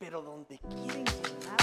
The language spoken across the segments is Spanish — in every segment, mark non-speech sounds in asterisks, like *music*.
pero donde quieren llenar.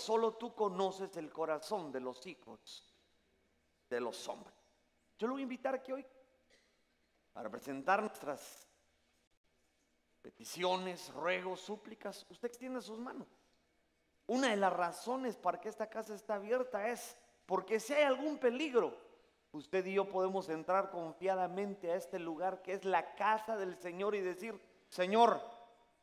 Solo tú conoces el corazón de los hijos de los hombres. Yo lo voy a invitar aquí hoy para presentar nuestras peticiones, ruegos, súplicas. Usted extiende sus manos. Una de las razones para que esta casa esté abierta es porque si hay algún peligro, usted y yo podemos entrar confiadamente a este lugar que es la casa del Señor y decir, Señor,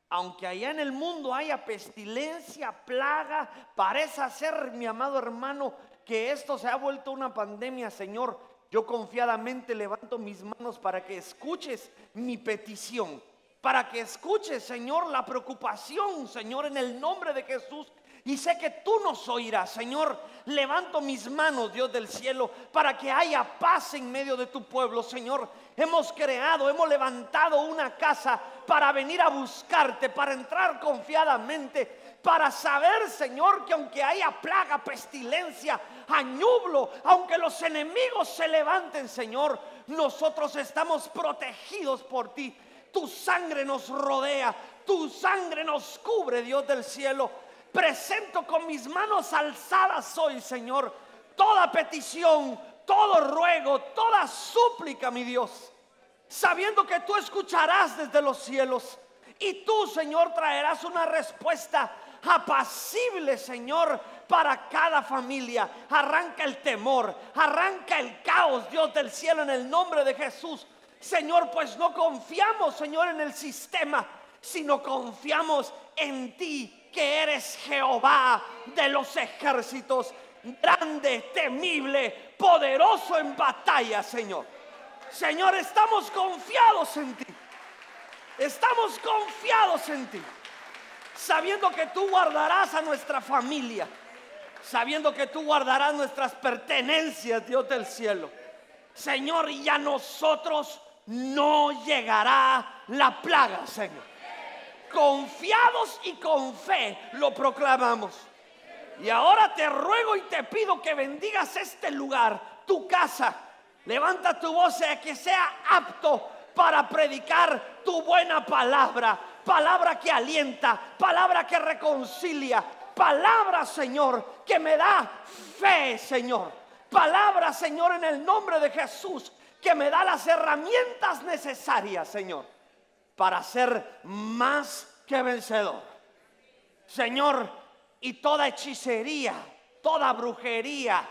aunque allá en el mundo haya pestilencia, plaga, parece ser, mi amado hermano, que esto se ha vuelto una pandemia, Señor, yo confiadamente levanto mis manos para que escuches mi petición, para que escuches, Señor, la preocupación, Señor, en el nombre de Jesús. Y sé que tú nos oirás, Señor. Levanto mis manos, Dios del cielo, para que haya paz en medio de tu pueblo, Señor. Hemos creado, hemos levantado una casa para venir a buscarte, para entrar confiadamente, para saber, Señor, que aunque haya plaga, pestilencia, añublo, aunque los enemigos se levanten, Señor, nosotros estamos protegidos por ti. Tu sangre nos rodea, tu sangre nos cubre, Dios del cielo. Presento con mis manos alzadas hoy, Señor, toda petición, todo ruego, toda súplica, mi Dios, sabiendo que tú escucharás desde los cielos y tú, Señor, traerás una respuesta apacible, Señor, para cada familia. Arranca el temor, arranca el caos, Dios del cielo, en el nombre de Jesús. Señor, pues no confiamos, Señor, en el sistema, sino confiamos en ti, que eres Jehová de los ejércitos, grande, temible, poderoso en batalla, Señor. Señor, estamos confiados en ti. Estamos confiados en ti. Sabiendo que tú guardarás a nuestra familia. Sabiendo que tú guardarás nuestras pertenencias, Dios del cielo. Señor, y a nosotros no llegará la plaga, Señor. Confiados y con fe lo proclamamos. Y ahora te ruego y te pido que bendigas este lugar, tu casa. Levanta tu voz a que sea apto para predicar tu buena palabra. Palabra que alienta, palabra que reconcilia, palabra, Señor, que me da fe, Señor. Palabra, Señor, en el nombre de Jesús, que me da las herramientas necesarias, Señor, para ser más que vencedor. Señor, y toda hechicería, toda brujería,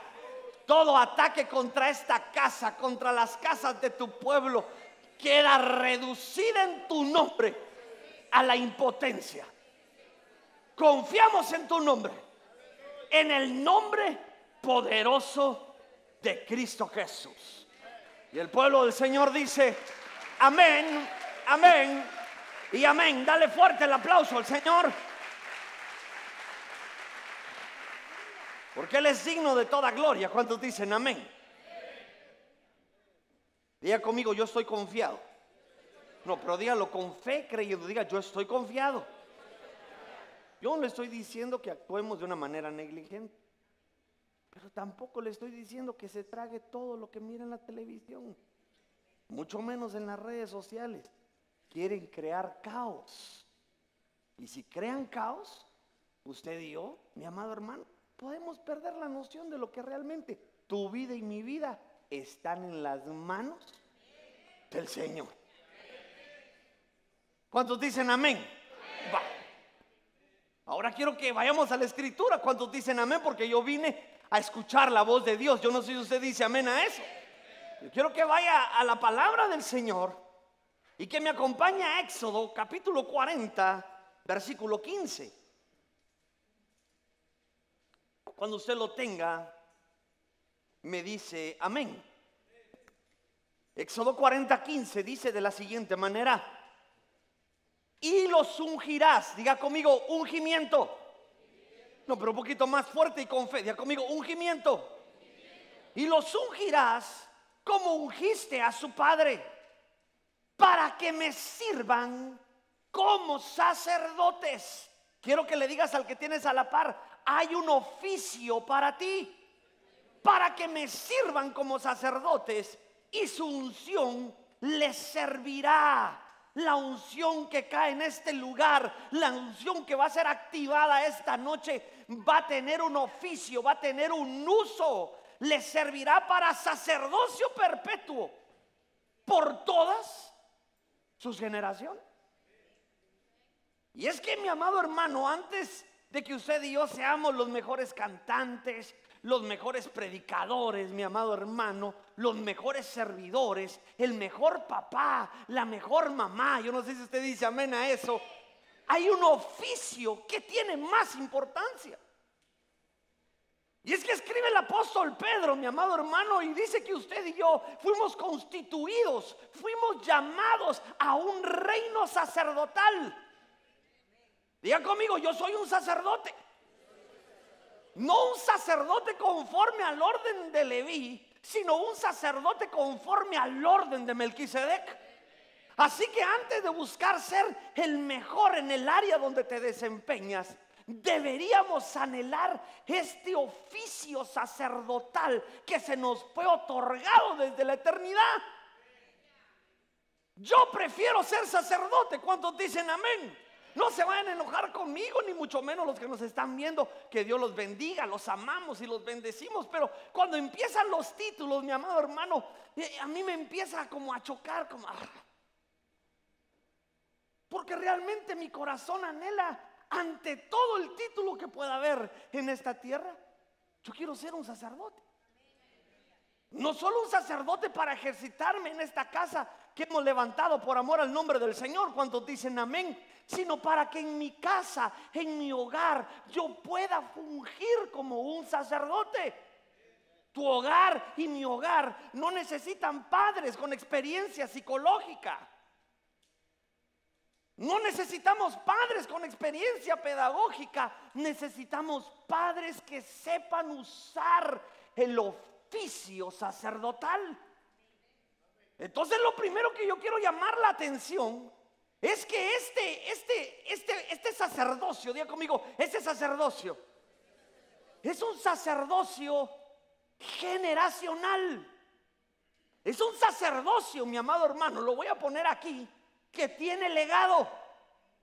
todo ataque contra esta casa, contra las casas de tu pueblo, queda reducida en tu nombre a la impotencia. Confiamos en tu nombre, en el nombre poderoso de Cristo Jesús. Y el pueblo del Señor dice, amén, amén y amén. Dale fuerte el aplauso al Señor. Porque Él es digno de toda gloria. ¿Cuántos dicen amén? Diga conmigo, yo estoy confiado. No, pero dígalo con fe, creyendo. Diga, yo estoy confiado. Yo no le estoy diciendo que actuemos de una manera negligente. Pero tampoco le estoy diciendo que se trague todo lo que mira en la televisión, mucho menos en las redes sociales. Quieren crear caos. Y si crean caos, usted y yo, mi amado hermano, podemos perder la noción de lo que realmente tu vida y mi vida están en las manos del Señor. ¿Cuántos dicen amén? Ahora quiero que vayamos a la escritura. ¿Cuántos dicen amén? Porque yo vine a escuchar la voz de Dios. Yo no sé si usted dice amén a eso. Yo quiero que vaya a la palabra del Señor y que me acompañe a Éxodo capítulo 40, versículo 15. Cuando usted lo tenga, me dice amén. Éxodo 40, 15 dice de la siguiente manera, y los ungirás, diga conmigo, ungimiento. No, pero un poquito más fuerte y con fe, diga conmigo, ungimiento. Y los ungirás como ungiste a su padre, para que me sirvan como sacerdotes. Quiero que le digas al que tienes a la par, hay un oficio para ti, para que me sirvan como sacerdotes y su unción les servirá. La unción que cae en este lugar, la unción que va a ser activada esta noche, va a tener un oficio, va a tener un uso, le servirá para sacerdocio perpetuo por todas sus generaciones. Y es que mi amado hermano, antes de que usted y yo seamos los mejores cantantes, los mejores predicadores, mi amado hermano, los mejores servidores, el mejor papá, la mejor mamá. Yo no sé si usted dice amén a eso. Hay un oficio que tiene más importancia. Y es que escribe el apóstol Pedro, mi amado hermano, y dice que usted y yo fuimos constituidos, fuimos llamados a un reino sacerdotal. Diga conmigo, yo soy un sacerdote. No un sacerdote conforme al orden de Leví, sino un sacerdote conforme al orden de Melquisedec. Así que antes de buscar ser el mejor en el área donde te desempeñas, deberíamos anhelar este oficio sacerdotal que se nos fue otorgado desde la eternidad. Yo prefiero ser sacerdote. ¿Cuántos dicen amén? No se vayan a enojar conmigo, ni mucho menos los que nos están viendo. Que Dios los bendiga, los amamos y los bendecimos. Pero cuando empiezan los títulos, mi amado hermano, eh, a mí me empieza como a chocar, como... Porque realmente mi corazón anhela ante todo el título que pueda haber en esta tierra. Yo quiero ser un sacerdote. No solo un sacerdote para ejercitarme en esta casa que hemos levantado por amor al nombre del Señor, cuando dicen amén, sino para que en mi casa, en mi hogar, yo pueda fungir como un sacerdote. Tu hogar y mi hogar no necesitan padres con experiencia psicológica. No necesitamos padres con experiencia pedagógica, necesitamos padres que sepan usar el oficio sacerdotal. Entonces lo primero que yo quiero llamar la atención es que este, este, este, este sacerdocio, diga conmigo, este sacerdocio es un sacerdocio generacional. Es un sacerdocio, mi amado hermano, lo voy a poner aquí, que tiene legado.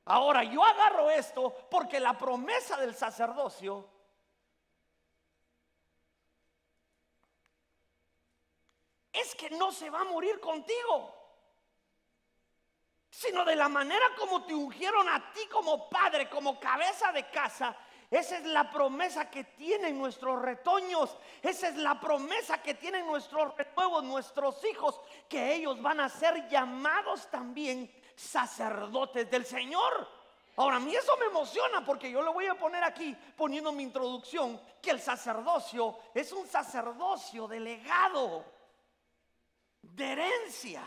Ahora, yo agarro esto porque la promesa del sacerdocio es que no se va a morir contigo sino de la manera como te ungieron a ti como padre, como cabeza de casa. Esa es la promesa que tienen nuestros retoños. Esa es la promesa que tienen nuestros renuevos, nuestros hijos, que ellos van a ser llamados también sacerdotes del Señor. Ahora, a mí eso me emociona porque yo le voy a poner aquí, poniendo mi introducción, que el sacerdocio es un sacerdocio de legado, de herencia.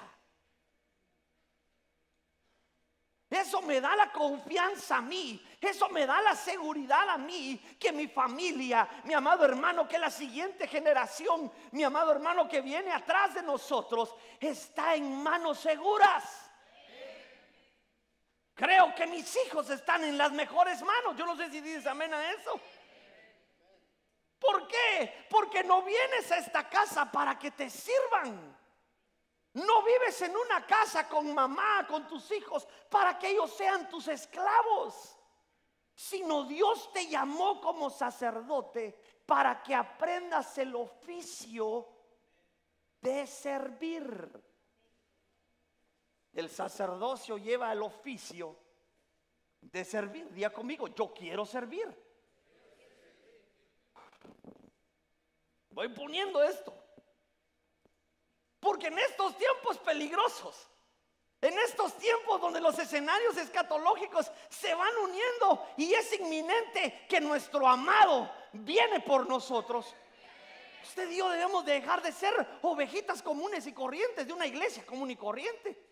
Eso me da la confianza a mí. Eso me da la seguridad a mí que mi familia, mi amado hermano, que la siguiente generación, mi amado hermano que viene atrás de nosotros, está en manos seguras. Creo que mis hijos están en las mejores manos. Yo no sé si dices amén a eso. ¿Por qué? Porque no vienes a esta casa para que te sirvan. No vives en una casa con mamá, con tus hijos, para que ellos sean tus esclavos. Sino Dios te llamó como sacerdote para que aprendas el oficio de servir. El sacerdocio lleva el oficio de servir. Día conmigo, yo quiero servir. Voy poniendo esto. Porque en estos tiempos peligrosos, en estos tiempos donde los escenarios escatológicos se van uniendo y es inminente que nuestro amado viene por nosotros, usted y yo debemos dejar de ser ovejitas comunes y corrientes de una iglesia común y corriente.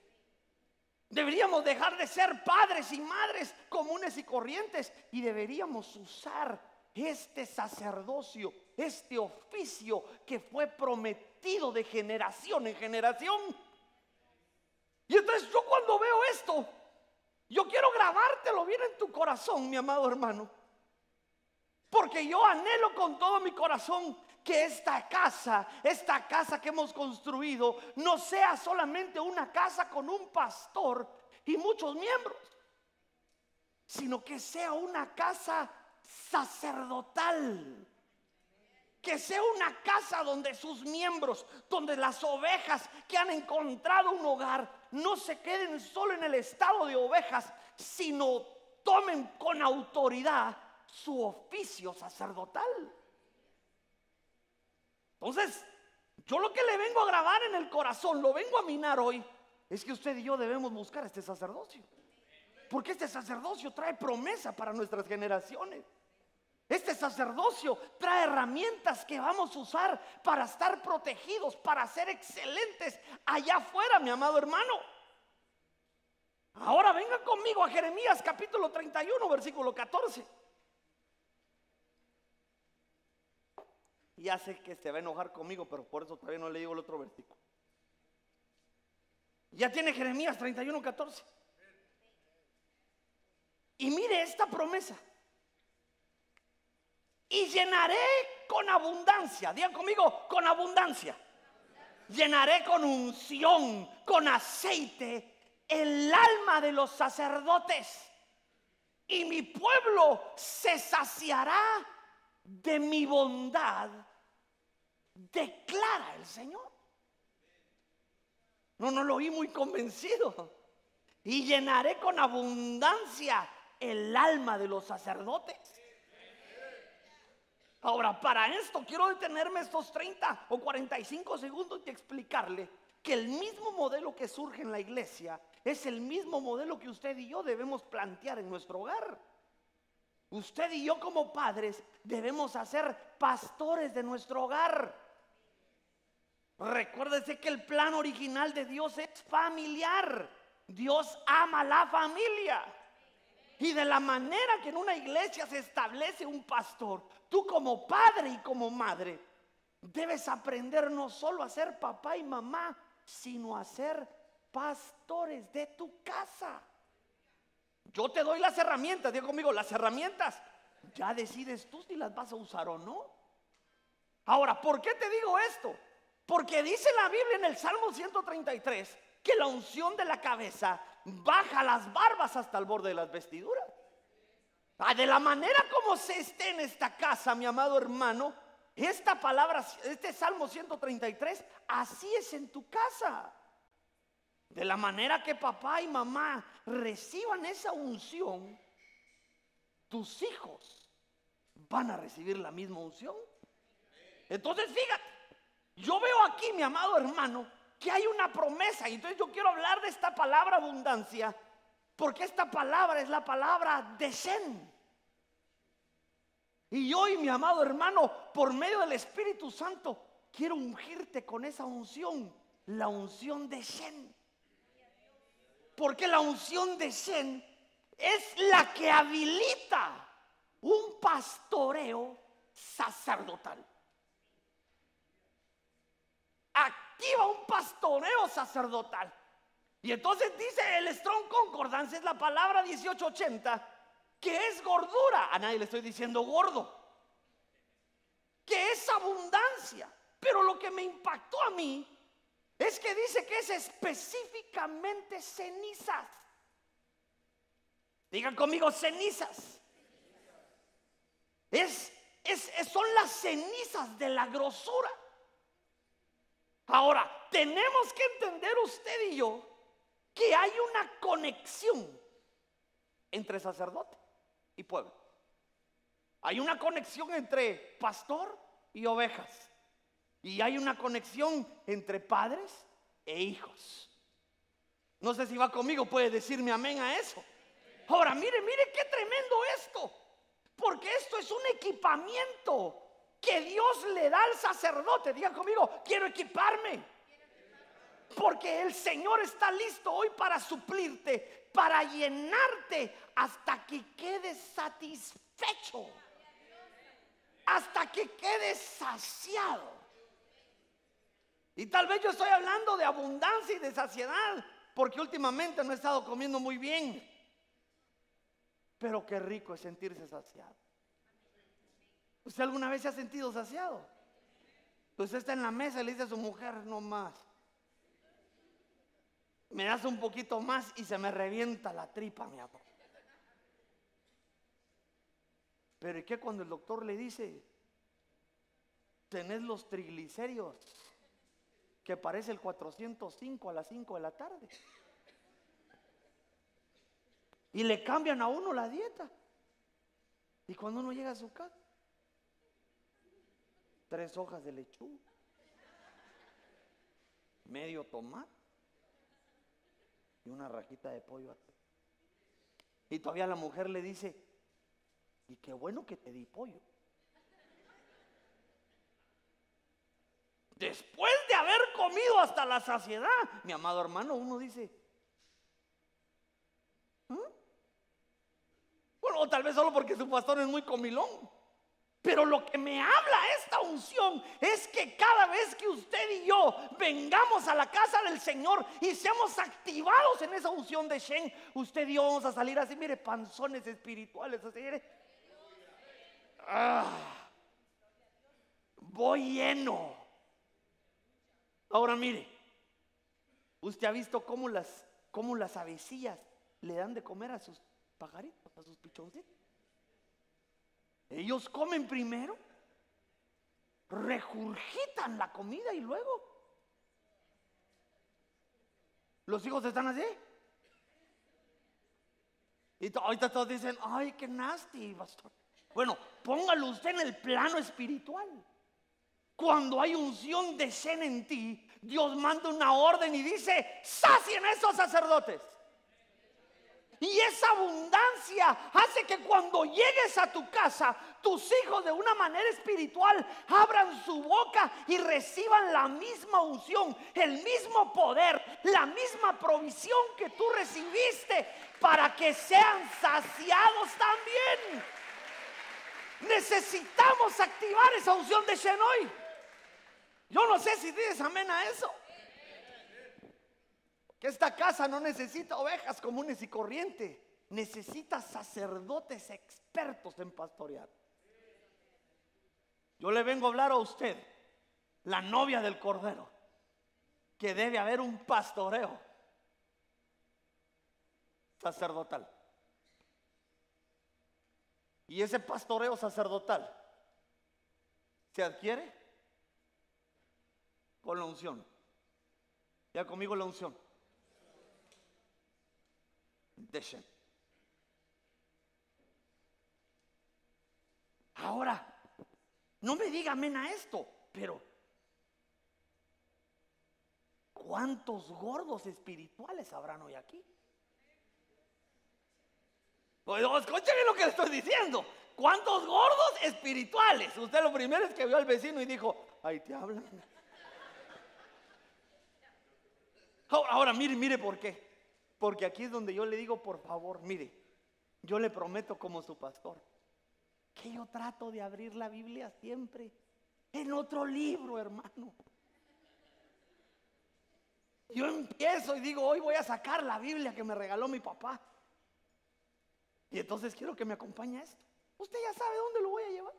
Deberíamos dejar de ser padres y madres comunes y corrientes y deberíamos usar este sacerdocio, este oficio que fue prometido de generación en generación. Y entonces yo cuando veo esto, yo quiero grabártelo bien en tu corazón, mi amado hermano. Porque yo anhelo con todo mi corazón que esta casa, esta casa que hemos construido, no sea solamente una casa con un pastor y muchos miembros, sino que sea una casa sacerdotal. Que sea una casa donde sus miembros, donde las ovejas que han encontrado un hogar, no se queden solo en el estado de ovejas, sino tomen con autoridad su oficio sacerdotal. Entonces, yo lo que le vengo a grabar en el corazón, lo vengo a minar hoy, es que usted y yo debemos buscar este sacerdocio. Porque este sacerdocio trae promesa para nuestras generaciones. Este sacerdocio trae herramientas que vamos a usar para estar protegidos, para ser excelentes allá afuera, mi amado hermano. Ahora venga conmigo a Jeremías capítulo 31, versículo 14. Ya sé que se va a enojar conmigo, pero por eso todavía no le digo el otro versículo. Ya tiene Jeremías 31, 14. Y mire esta promesa. Y llenaré con abundancia, digan conmigo, con abundancia. Llenaré con unción, con aceite, el alma de los sacerdotes. Y mi pueblo se saciará de mi bondad, declara el Señor. No, no lo oí muy convencido. Y llenaré con abundancia el alma de los sacerdotes. Ahora, para esto quiero detenerme estos 30 o 45 segundos y explicarle que el mismo modelo que surge en la iglesia es el mismo modelo que usted y yo debemos plantear en nuestro hogar. Usted y yo como padres debemos hacer pastores de nuestro hogar. Recuérdese que el plan original de Dios es familiar. Dios ama la familia. Y de la manera que en una iglesia se establece un pastor, tú como padre y como madre, debes aprender no solo a ser papá y mamá, sino a ser pastores de tu casa. Yo te doy las herramientas, digo conmigo, las herramientas. Ya decides tú si las vas a usar o no. Ahora, ¿por qué te digo esto? Porque dice la Biblia en el Salmo 133 que la unción de la cabeza baja las barbas hasta el borde de las vestiduras. Ah, de la manera como se esté en esta casa, mi amado hermano, esta palabra, este Salmo 133, así es en tu casa. De la manera que papá y mamá reciban esa unción, tus hijos van a recibir la misma unción. Entonces, fíjate, yo veo aquí, mi amado hermano, que hay una promesa. Y entonces yo quiero hablar de esta palabra abundancia, porque esta palabra es la palabra de Shen. Y hoy, mi amado hermano, por medio del Espíritu Santo, quiero ungirte con esa unción, la unción de Shen. Porque la unción de Shen es la que habilita un pastoreo sacerdotal. Activa un pastoreo sacerdotal. Y entonces dice el Strong Concordance, es la palabra 1880, que es gordura. A nadie le estoy diciendo gordo. abundancia. Pero lo que me impactó a mí es que dice que es específicamente cenizas. Digan conmigo cenizas. Es, es, son las cenizas de la grosura. Ahora, tenemos que entender usted y yo que hay una conexión entre sacerdote y pueblo. Hay una conexión entre pastor y ovejas. Y hay una conexión entre padres e hijos. No sé si va conmigo, puede decirme amén a eso. Ahora, mire, mire qué tremendo esto. Porque esto es un equipamiento que Dios le da al sacerdote. Diga conmigo, quiero equiparme. Porque el Señor está listo hoy para suplirte, para llenarte hasta que quedes satisfecho. Hasta que quedes saciado. Y tal vez yo estoy hablando de abundancia y de saciedad, porque últimamente no he estado comiendo muy bien. Pero qué rico es sentirse saciado. ¿Usted alguna vez se ha sentido saciado? Usted está en la mesa y le dice a su mujer, no más. Me das un poquito más y se me revienta la tripa, mi amor. Pero ¿y qué cuando el doctor le dice, tenés los triglicéridos que parece el 405 a las 5 de la tarde. Y le cambian a uno la dieta. Y cuando uno llega a su casa, tres hojas de lechuga, medio tomate y una rajita de pollo. Y todavía la mujer le dice, y qué bueno que te di pollo. Después de haber comido hasta la saciedad, mi amado hermano, uno dice, ¿Mm? bueno, o tal vez solo porque su pastor es muy comilón. Pero lo que me habla esta unción es que cada vez que usted y yo vengamos a la casa del Señor y seamos activados en esa unción de Shen, usted y yo vamos a salir así, mire, panzones espirituales, así, mire. Ah, voy lleno. Ahora mire, usted ha visto cómo las, cómo las avecillas le dan de comer a sus pajaritos, a sus pichoncitos. Ellos comen primero, regurgitan la comida y luego los hijos están así. Y ahorita todos dicen, ay, qué nasty, pastor. Bueno, póngalo usted en el plano espiritual. Cuando hay unción de Shen en ti, Dios manda una orden y dice, sacien esos sacerdotes. Y esa abundancia hace que cuando llegues a tu casa, tus hijos de una manera espiritual abran su boca y reciban la misma unción, el mismo poder, la misma provisión que tú recibiste para que sean saciados también. Necesitamos activar esa unción de Shenoy. Yo no sé si dices amén a eso. Esta casa no necesita ovejas comunes y corrientes. Necesita sacerdotes expertos en pastorear. Yo le vengo a hablar a usted, la novia del Cordero, que debe haber un pastoreo sacerdotal. Y ese pastoreo sacerdotal se adquiere con la unción. Ya conmigo la unción. Ahora, no me diga amén a esto, pero ¿cuántos gordos espirituales habrán hoy aquí? Pues, escúcheme lo que le estoy diciendo. ¿Cuántos gordos espirituales? Usted lo primero es que vio al vecino y dijo, ahí te hablan. *laughs* Ahora, mire, mire por qué. Porque aquí es donde yo le digo, por favor, mire, yo le prometo como su pastor, que yo trato de abrir la Biblia siempre en otro libro, hermano. Yo empiezo y digo, hoy voy a sacar la Biblia que me regaló mi papá. Y entonces quiero que me acompañe a esto. Usted ya sabe dónde lo voy a llevar.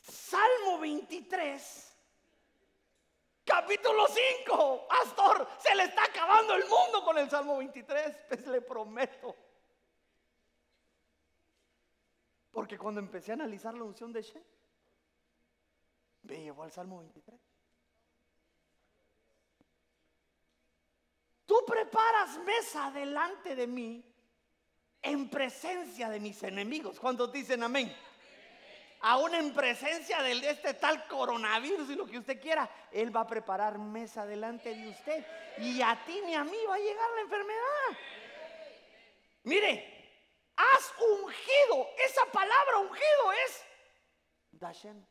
Salmo 23, capítulo 5. Pastor, se le está acabando el mundo con el Salmo 23, pues le prometo. Porque cuando empecé a analizar la unción de Shem, me llevó al Salmo 23. Tú preparas mesa delante de mí en presencia de mis enemigos. ¿Cuántos dicen amén? Aún en presencia de este tal coronavirus y lo que usted quiera, Él va a preparar mesa delante de usted. Y a ti ni a mí va a llegar la enfermedad. Mire, has ungido. Esa palabra ungido es Dashen.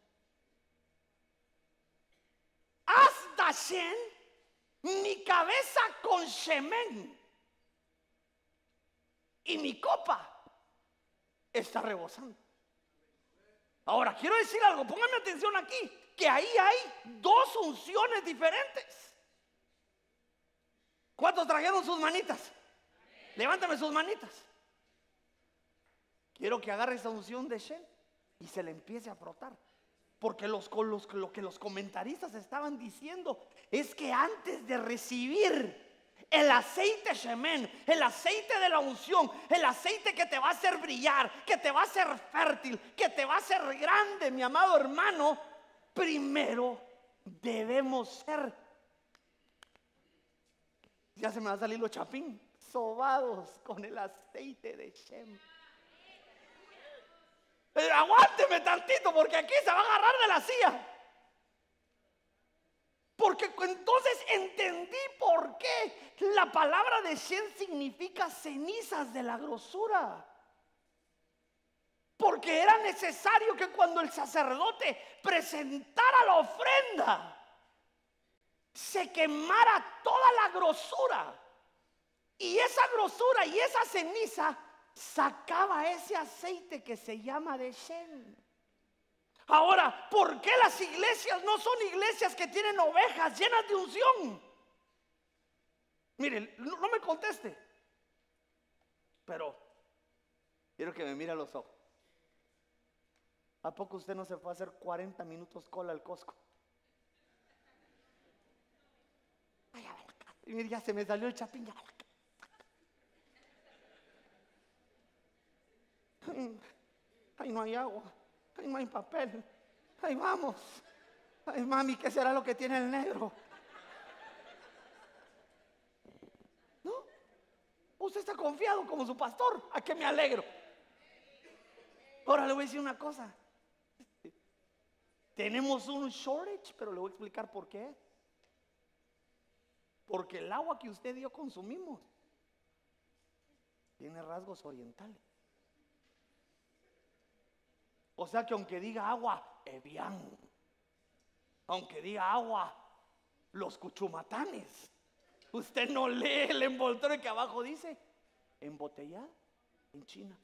Haz Dashen mi cabeza con Shemen y mi copa está rebosando. Ahora, quiero decir algo, póngame atención aquí, que ahí hay dos unciones diferentes. ¿Cuántos trajeron sus manitas? Levántame sus manitas. Quiero que agarre esa unción de Shen y se le empiece a frotar. Porque lo que los comentaristas estaban diciendo es que antes de recibir el aceite Shemen, el aceite de la unción, el aceite que te va a hacer brillar, que te va a hacer fértil, que te va a hacer grande, mi amado hermano, primero debemos ser, ya se me va a salir los chapín, sobados con el aceite de Shem. Aguánteme tantito porque aquí se va a agarrar de la silla. Porque entonces entendí por qué la palabra de Shen significa cenizas de la grosura. Porque era necesario que cuando el sacerdote presentara la ofrenda, se quemara toda la grosura. Y esa grosura y esa ceniza sacaba ese aceite que se llama de Shen. Ahora, ¿por qué las iglesias no son iglesias que tienen ovejas llenas de unción? Miren, no, me conteste, pero quiero que me mire a los ojos. ¿A poco usted no se fue a hacer 40 minutos cola al Costco? mire, ya se me salió el chapín. Ay, no hay agua. Ay, no hay papel. Ay, vamos. Ay, mami, ¿qué será lo que tiene el negro? ¿No? Usted está confiado como su pastor. ¿A qué me alegro? Ahora le voy a decir una cosa. Tenemos un shortage, pero le voy a explicar por qué. Porque el agua que usted y yo consumimos tiene rasgos orientales. O sea que aunque diga agua, Evian. Aunque diga agua, los cuchumatanes. Usted no lee el envoltorio que abajo dice embotellada en China.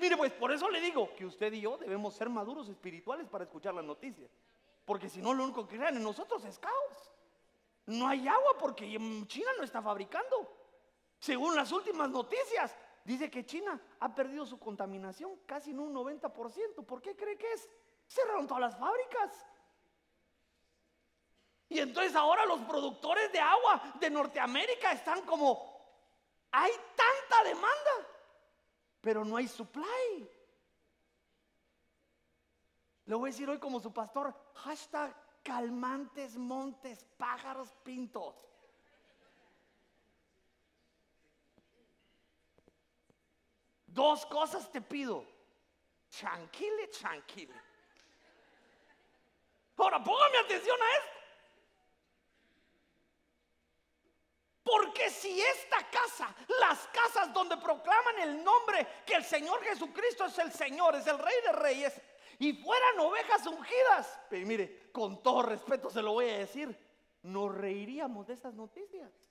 mire, pues por eso le digo que usted y yo debemos ser maduros espirituales para escuchar las noticias. Porque si no, lo único que crean en nosotros es caos. No hay agua porque China no está fabricando. Según las últimas noticias, Dice que China ha perdido su contaminación casi en un 90%. ¿Por qué cree que es? Cerraron todas las fábricas. Y entonces ahora los productores de agua de Norteamérica están como, hay tanta demanda, pero no hay supply. Le voy a decir hoy como su pastor, hashtag calmantes, montes, pájaros, pintos. Dos cosas te pido. Tranquile, tranquile. Ahora, póngame atención a esto. Porque si esta casa, las casas donde proclaman el nombre que el Señor Jesucristo es el Señor, es el Rey de Reyes, y fueran ovejas ungidas, pero mire, con todo respeto se lo voy a decir, nos reiríamos de estas noticias.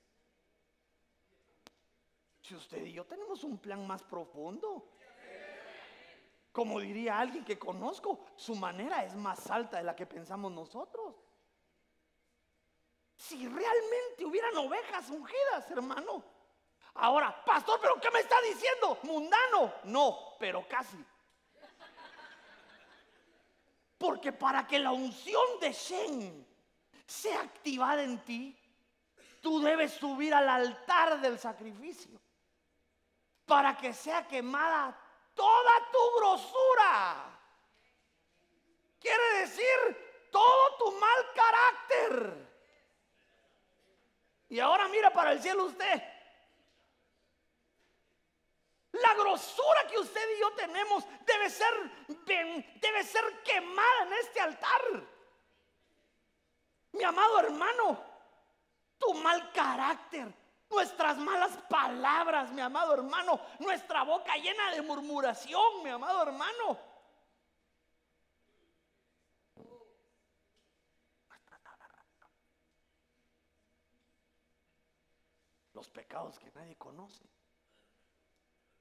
Si usted y yo tenemos un plan más profundo. Como diría alguien que conozco, su manera es más alta de la que pensamos nosotros. Si realmente hubieran ovejas ungidas, hermano, Ahora, pastor, ¿pero qué me está diciendo? ¿Mundano? No, pero casi. Porque para que la unción de Shen sea activada en ti, tú debes subir al altar del sacrificio para que sea quemada toda tu grosura. Quiere decir todo tu mal carácter. Y ahora mira para el cielo usted. La grosura que usted y yo tenemos debe ser, debe ser quemada en este altar. Mi amado hermano, tu mal carácter, nuestras malas palabras, mi amado hermano, nuestra boca llena de murmuración, mi amado hermano. Los pecados que nadie conoce.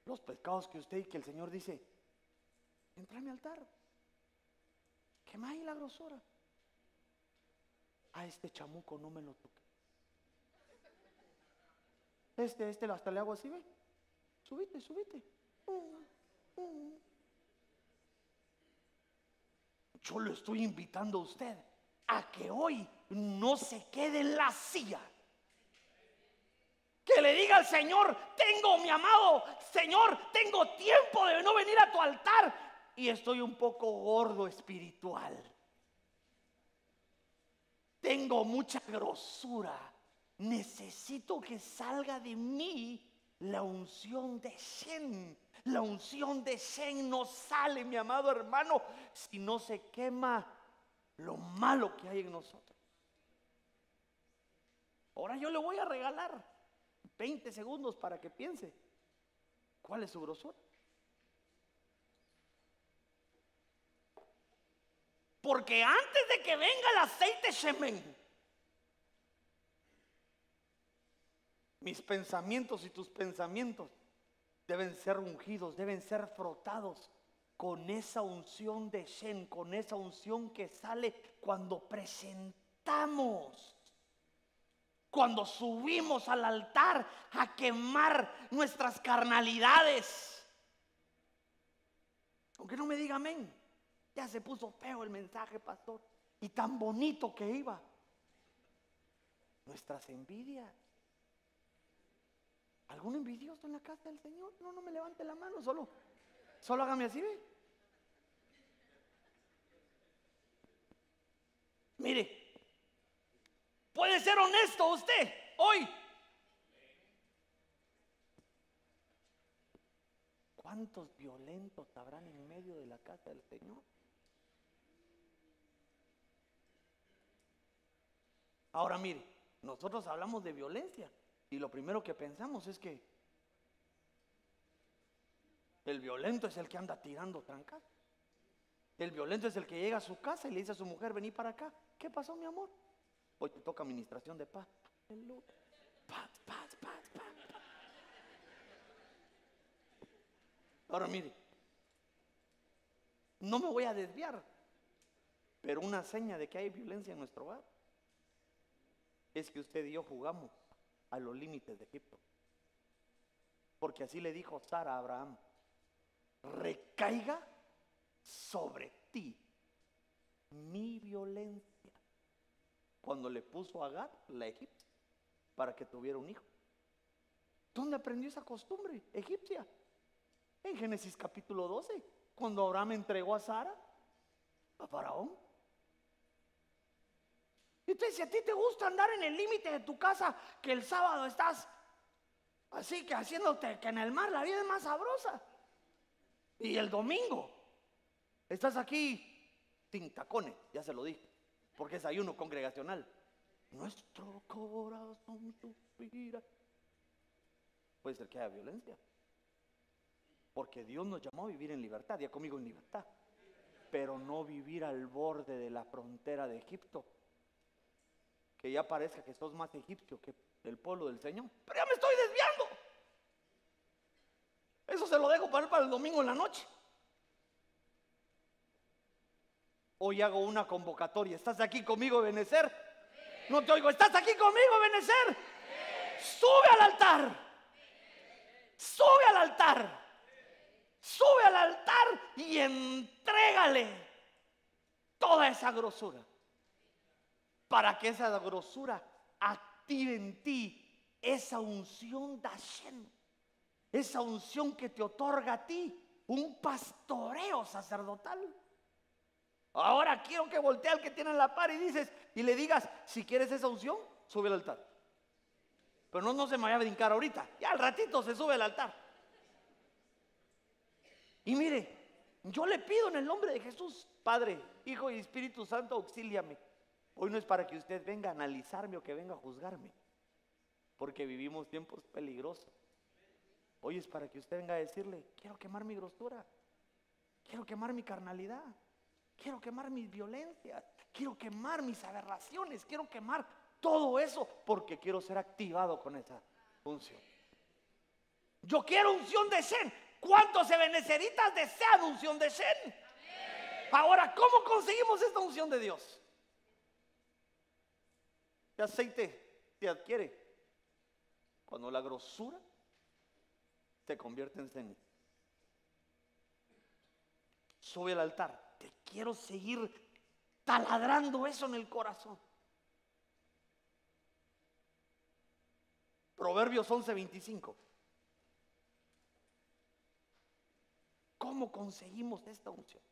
Los pecados que usted y que el Señor dice, entra a mi altar. Quema ahí la grosura. A este chamuco no me lo toque. Este, este, hasta le hago así, ve. Subite, subite. Yo lo estoy invitando a usted a que hoy no se quede en la silla. Que le diga al Señor, tengo mi amado, Señor, tengo tiempo de no venir a tu altar y estoy un poco gordo espiritual. Tengo mucha grosura. Necesito que salga de mí la unción de Shen. La unción de Shen no sale, mi amado hermano, si no se quema lo malo que hay en nosotros. Ahora yo le voy a regalar 20 segundos para que piense cuál es su grosor. Porque antes de que venga el aceite Shemen, mis pensamientos y tus pensamientos deben ser ungidos, deben ser frotados con esa unción de Shen, con esa unción que sale cuando presentamos cuando subimos al altar a quemar nuestras carnalidades. Aunque no me diga amén, ya se puso feo el mensaje, pastor, y tan bonito que iba. Nuestras envidias. ¿Algún envidioso en la casa del Señor? No, no me levante la mano, solo, solo hágame así, ¿ve? Mire, Puede ser honesto usted hoy. ¿Cuántos violentos habrán en medio de la casa del Señor? Ahora mire, nosotros hablamos de violencia y lo primero que pensamos es que el violento es el que anda tirando trancas. El violento es el que llega a su casa y le dice a su mujer, vení para acá. ¿Qué pasó, mi amor? Hoy te toca administración de paz. Paz, paz, paz, paz. Ahora mire, no me voy a desviar, pero una seña de que hay violencia en nuestro hogar es que usted y yo jugamos a los límites de Egipto. Porque así le dijo Sara a Abraham, recaiga sobre ti mi violencia cuando le puso a Agar, la egipcia, para que tuviera un hijo. ¿Dónde aprendió esa costumbre egipcia? En Génesis capítulo 12, cuando Abraham entregó a Sara a Faraón. Entonces, si a ti te gusta andar en el límite de tu casa, que el sábado estás así que haciéndote que en el mar la vida es más sabrosa, y el domingo estás aquí sin tacones, ya se lo dije porque es ayuno congregacional. Nuestro corazón suspira. Puede ser que haya violencia. Porque Dios nos llamó a vivir en libertad, ya conmigo en libertad. Pero no vivir al borde de la frontera de Egipto. Que ya parezca que sos más egipcio que el pueblo del Señor. Pero ya me estoy desviando. Eso se lo dejo para, para el domingo en la noche. Hoy hago una convocatoria. ¿Estás aquí conmigo, Benecer? No te oigo. ¿Estás aquí conmigo, Benecer? Sube al altar. sube al altar. Sube al altar y entrégale toda esa grosura. Para que esa grosura active en ti esa unción de Hashem. Esa unción que te otorga a ti un pastoreo sacerdotal. Ahora quiero que voltee al que tiene la par y dices y le digas, si quieres esa unción, sube al altar. Pero no, no se me vaya a brincar ahorita. Ya al ratito se sube al altar. Y mire, yo le pido en el nombre de Jesús, Padre, Hijo y Espíritu Santo, auxíliame. Hoy no es para que usted venga a analizarme o que venga a juzgarme, porque vivimos tiempos peligrosos. Hoy es para que usted venga a decirle, quiero quemar mi grosura, quiero quemar mi carnalidad, quiero quemar mis violencias, quiero quemar mis aberraciones, quiero quemar todo eso porque quiero ser activado con esa unción. Yo quiero unción de Shen. ¿Cuántos necesitas desean unción de Shen? Ahora, ¿cómo conseguimos esta unción de Dios? El aceite se adquiere cuando la grosura se convierte en ceniza. Sube al altar. Te quiero seguir taladrando eso en el corazón. Proverbios 11:25. ¿Cómo conseguimos esta unción?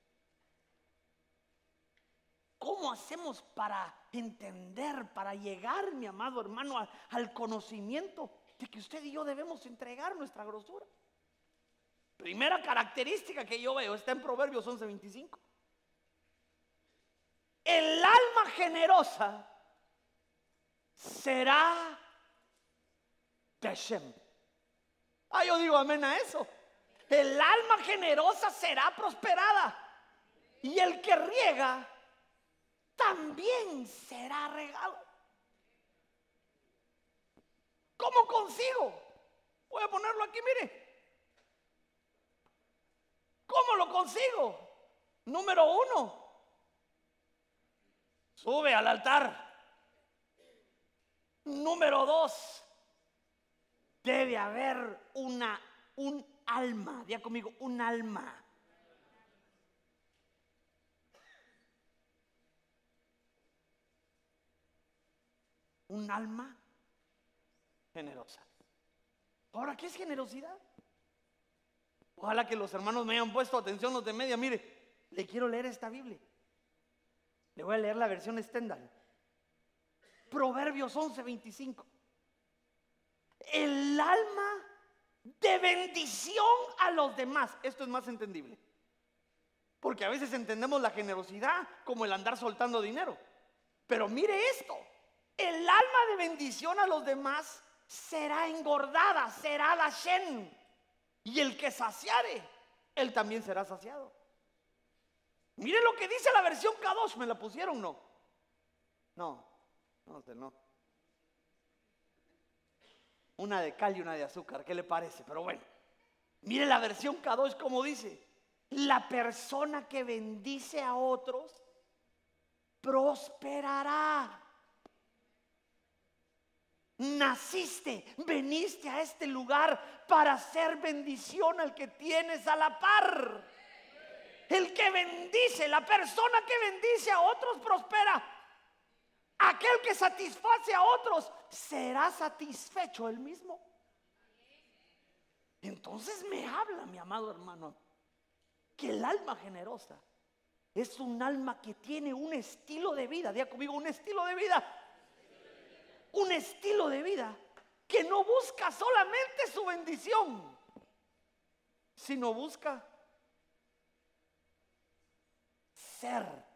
¿Cómo hacemos para entender, para llegar, mi amado hermano, al conocimiento de que usted y yo debemos entregar nuestra grosura? Primera característica que yo veo está en Proverbios 11:25. El alma generosa será de Ah, yo digo amén a eso. El alma generosa será prosperada. Y el que riega también será regalo. ¿Cómo consigo? Voy a ponerlo aquí, mire. ¿Cómo lo consigo? Número uno, sube al altar. Número dos, debe haber una, un alma. Diga conmigo, un alma. Un alma generosa. Ahora, ¿qué es generosidad? Ojalá que los hermanos me hayan puesto atención los de media. Mire, le quiero leer esta Biblia. Le voy a leer la versión Stendhal. Proverbios 11, 25 el alma de bendición a los demás. Esto es más entendible. Porque a veces entendemos la generosidad como el andar soltando dinero. Pero mire esto, el alma de bendición a los demás será engordada, será la Shen. Y el que saciare, él también será saciado. Mire lo que dice la versión K2, ¿me la pusieron no? No, no, no una de cal y una de azúcar. ¿Qué le parece? Pero bueno, mire la versión K2 como dice, la persona que bendice a otros prosperará. Naciste, veniste a este lugar para hacer bendición al que tienes a la par. El que bendice, la persona que bendice a otros prospera. Aquel que satisface a otros será satisfecho él mismo. Entonces me habla, mi amado hermano, que el alma generosa es un alma que tiene un estilo de vida. Diga conmigo, un estilo de vida. Un estilo de vida que no busca solamente su bendición, sino busca ser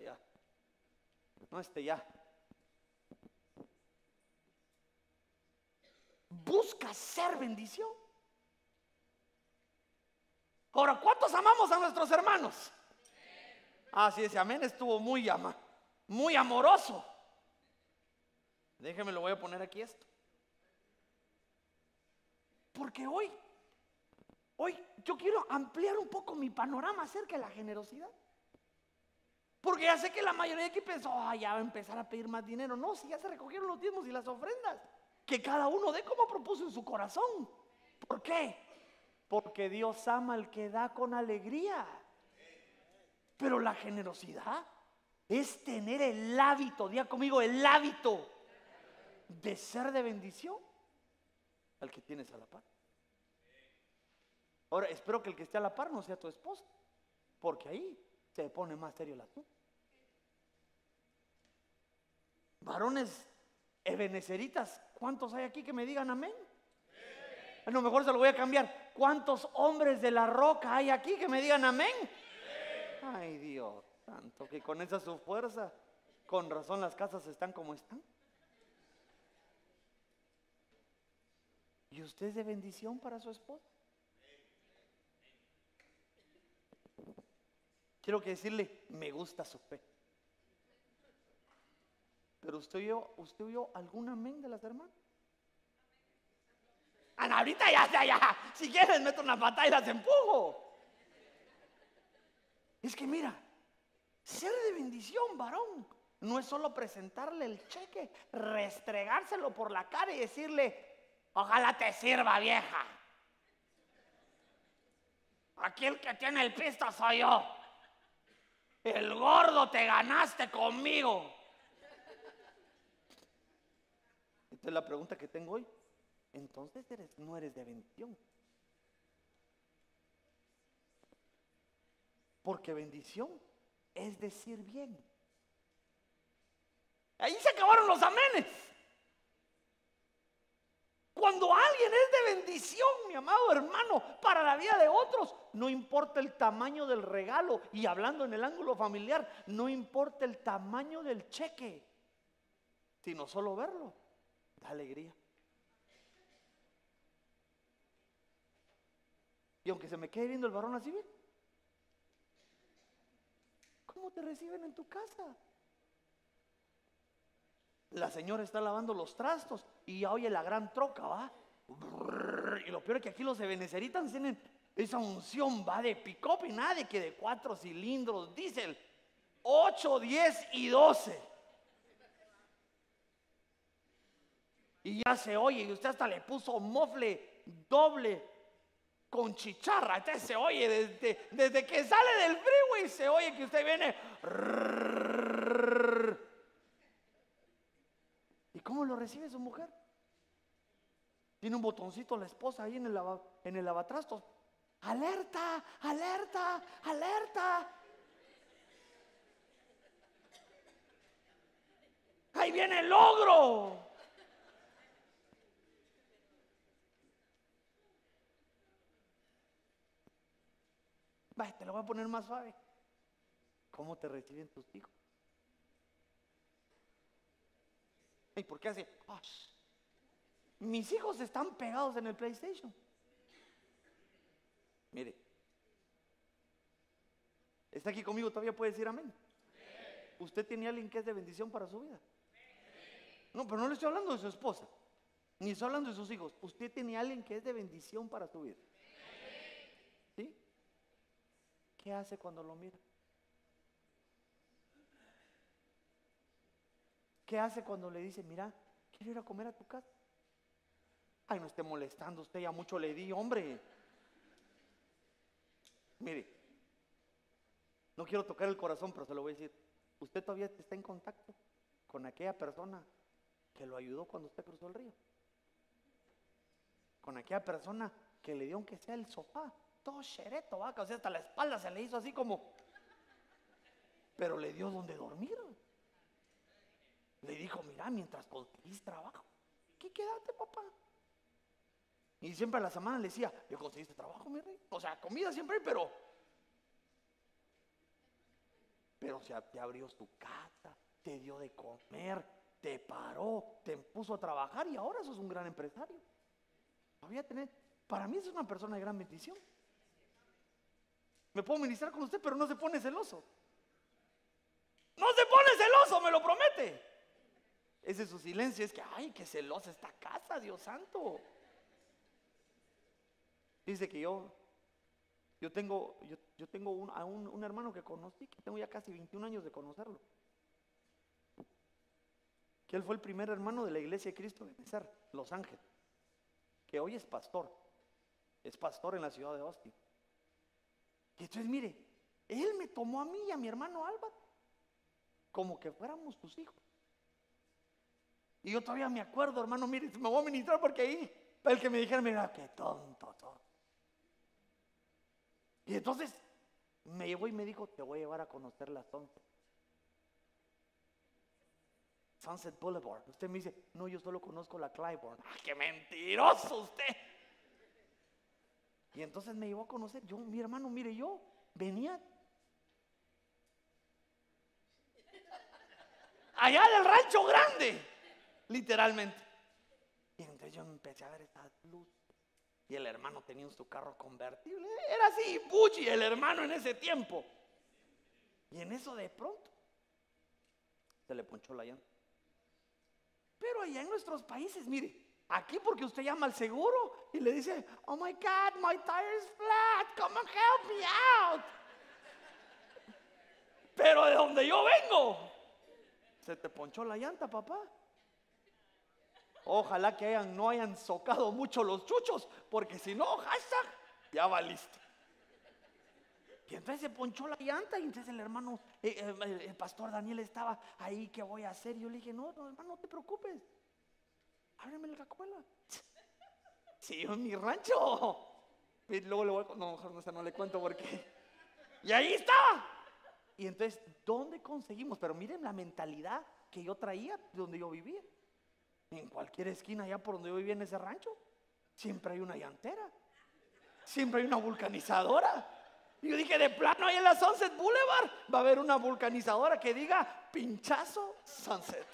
ya. No este ya. Busca ser bendición. Ahora, ¿cuántos amamos a nuestros hermanos? Ah, sí, ese amén estuvo muy ama, muy amoroso. Déjeme, lo voy a poner aquí esto. Porque hoy, hoy yo quiero ampliar un poco mi panorama acerca de la generosidad. Porque ya sé que la mayoría de aquí pensó, "Ah, ya va a empezar a pedir más dinero. No, si ya se recogieron los diezmos y las ofrendas. Que cada uno dé como propuso en su corazón. ¿Por qué? Porque Dios ama al que da con alegría. Pero la generosidad es tener el hábito, diga conmigo, el hábito de ser de bendición al que tienes a la par. Ahora, espero que el que esté a la par no sea tu esposo, porque ahí se pone más serio la tú. Varones ebeneceritas, ¿cuántos hay aquí que me digan amén? A lo mejor se lo voy a cambiar. ¿Cuántos hombres de la roca hay aquí que me digan amén? Ay Dios, tanto que con esa su fuerza, con razón las casas están como están. ¿Y usted es de bendición para su esposa? Quiero que decirle, me gusta su fe. Pero usted oyó, usted oyó algún amén de las hermanas. Ana, ahorita ya, ya, ya. Si quieres, meto una patada y las empujo. Es que mira, ser de bendición, varón, no es solo presentarle el cheque, restregárselo por la cara y decirle, ojalá te sirva, vieja. Aquí el que tiene el pisto soy yo. El gordo te ganaste conmigo. Esta es la pregunta que tengo hoy. Entonces eres, no eres de bendición. Porque bendición es decir bien. Ahí se acabaron los amenes. Cuando alguien es de bendición, mi amado hermano, para la vida de otros, no importa el tamaño del regalo, y hablando en el ángulo familiar, no importa el tamaño del cheque, sino solo verlo, da alegría. Y aunque se me quede viendo el varón así, ¿ven? ¿Cómo te reciben en tu casa? La señora está lavando los trastos y ya oye la gran troca, ¿va? Y lo peor es que aquí los ebeneceritas tienen esa unción, va de pick-up y nada que de cuatro cilindros, diésel, 8, 10 y 12. Y ya se oye, y usted hasta le puso mofle doble con chicharra. Entonces se oye desde, que sale del freeway, se oye que usted viene. ¿Y cómo lo recibe su mujer? Tiene un botoncito la esposa ahí en el, en el. Alerta, alerta, alerta. Ahí viene el logro. Va, te lo voy a poner más suave. ¿Cómo te reciben tus hijos? ¿Y por qué así? "Ash"? Mis hijos están pegados en el PlayStation. Mire, está aquí conmigo, todavía puede decir amén. Usted tiene alguien que es de bendición para su vida. No, pero no le estoy hablando de su esposa, ni estoy hablando de sus hijos. Usted tiene alguien que es de bendición para su vida. ¿Sí? ¿Qué hace cuando lo mira? ¿Qué hace cuando le dice, mira, quiero ir a comer a tu casa? Ay, no esté molestando, usted ya mucho le di, hombre. Mire, no quiero tocar el corazón, pero se lo voy a decir. Usted todavía está en contacto con aquella persona que lo ayudó cuando usted cruzó el río. Con aquella persona que le dio aunque sea el sofá, todo chereto, vaca, o sea, hasta la espalda se le hizo así como, pero le dio donde dormir. Le dijo, mira, mientras conseguís trabajo, ¿qué quédate, papá? Y siempre a la semana le decía, ¿ya conseguiste trabajo, mi rey? O sea, comida siempre pero... Pero te abrió su casa, te dio de comer, te paró, te puso a trabajar y ahora sos un gran empresario. Todavía tener, para mí es una persona de gran bendición. Me puedo ministrar con usted, pero no se pone celoso. No se pone celoso, me lo promete. Ese es su silencio, es que, ay, qué celosa esta casa, Dios santo. Dice que yo Yo tengo, yo, yo tengo un, a un, un hermano que conocí, que tengo ya casi 21 años de conocerlo. Que él fue el primer hermano de la iglesia de Cristo de Benecer, Los Ángeles. Que hoy es pastor. Es pastor en la ciudad de Austin. Y entonces, mire, él me tomó a mí y a mi hermano Álvaro como que fuéramos sus hijos. Y yo todavía me acuerdo, hermano, mire, me voy a ministrar porque ahí, el que me dijera, mira, qué tonto, tonto. Y entonces me llevó y me dijo, te voy a llevar a conocer la Sunset. Sunset Boulevard. Usted me dice, no, yo solo conozco la Clybourne. ¡Ah, qué mentiroso usted! Y entonces me llevó a conocer, yo, mi hermano, mire, yo venía allá del rancho grande, literalmente. Y entonces yo empecé a ver esa luz. Y el hermano tenía su carro convertible. Era así, Bucci, el hermano en ese tiempo. Y en eso de pronto se le ponchó la llanta. Pero allá en nuestros países, mire, aquí porque usted llama al seguro y le dice, oh my God, my tire is flat, come and help me out. Pero de donde yo vengo, se te ponchó la llanta, papá. Ojalá que hayan, no hayan socado mucho los chuchos, porque si no, hashtag, ya va listo. Y entonces se ponchó la llanta y entonces el hermano, eh, eh, el pastor Daniel estaba ahí, ¿qué voy a hacer? Y yo le dije, no, no, hermano, no te preocupes. Ábreme la cacuela. *laughs* Sí, en mi rancho. Luego le voy, no, mejor no, no le cuento porque. *laughs* Y ahí estaba. Y entonces, ¿dónde conseguimos? Pero miren la mentalidad que yo traía de donde yo vivía. En cualquier esquina allá por donde yo vivía en ese rancho, siempre hay una llantera. Siempre hay una vulcanizadora. Y yo dije, de plano ahí en la Sunset Boulevard va a haber una vulcanizadora que diga pinchazo Sunset.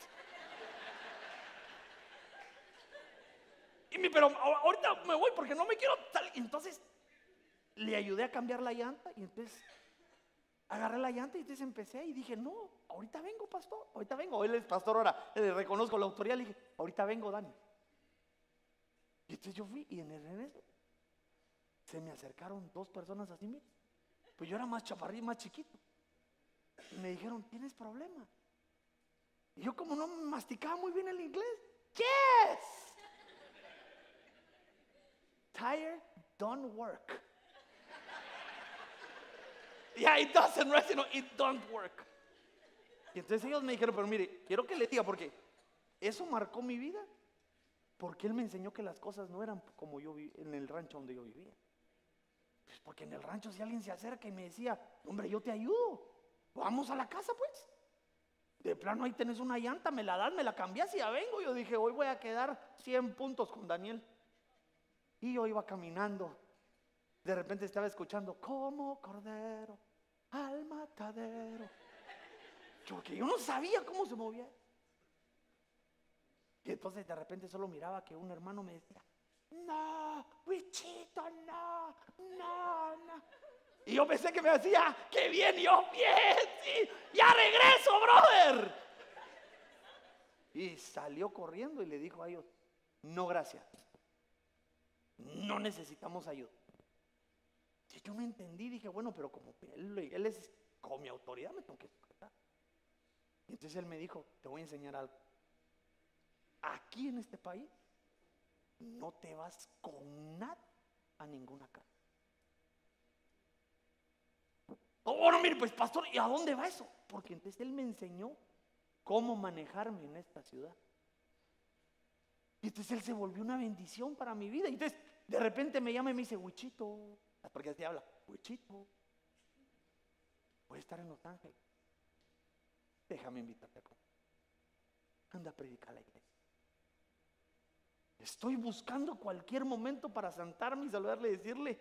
Y mi, pero ahorita me voy porque no me quiero tal. Entonces le ayudé a cambiar la llanta y entonces agarré la llanta y entonces empecé y dije, no, ahorita vengo, pastor, ahorita vengo. Él es pastor ahora, le reconozco la autoridad, le dije, ahorita vengo, Dani. Y entonces yo fui y en el eso se me acercaron dos personas así, mire. Pues yo era más chaparrito, más chiquito. Y me dijeron, ¿tienes problema? Y yo como no masticaba muy bien el inglés, yes. Tire don't work. Yeah, it doesn't rest, no, it don't work. Y entonces ellos me dijeron, pero mire, quiero que le diga, porque eso marcó mi vida. Porque él me enseñó que las cosas no eran como yo vi en el rancho donde yo vivía. Pues porque en el rancho si alguien se acerca y me decía, hombre, yo te ayudo. Vamos a la casa pues. De plano ahí tenés una llanta, me la das, me la cambias y ya vengo. Yo dije, hoy voy a quedar 100 puntos con Daniel. Y yo iba caminando. De repente estaba escuchando, como cordero al matadero. Porque yo no sabía cómo se movía. Y entonces de repente solo miraba que un hermano me decía, no, Wichito, no, no, no. Y yo pensé que me decía, qué bien, yo, bien, ya regreso, brother. Y salió corriendo y le dijo a ellos, no, gracias. No necesitamos ayuda. Si yo me entendí, dije, bueno, pero como él, es con mi autoridad, me tengo que Y entonces él me dijo, te voy a enseñar algo. Aquí en este país no te vas con nada a ninguna casa. Oh, bueno, mire, pues pastor, ¿y a dónde va eso? Porque entonces él me enseñó cómo manejarme en esta ciudad. Y entonces él se volvió una bendición para mi vida. Y entonces de repente me llama y me dice, Huichito, porque así habla, Huichito, voy a estar en Los Ángeles. Déjame invitarte a. Anda a predicar la iglesia. Estoy buscando cualquier momento para sentarme y saludarle y decirle,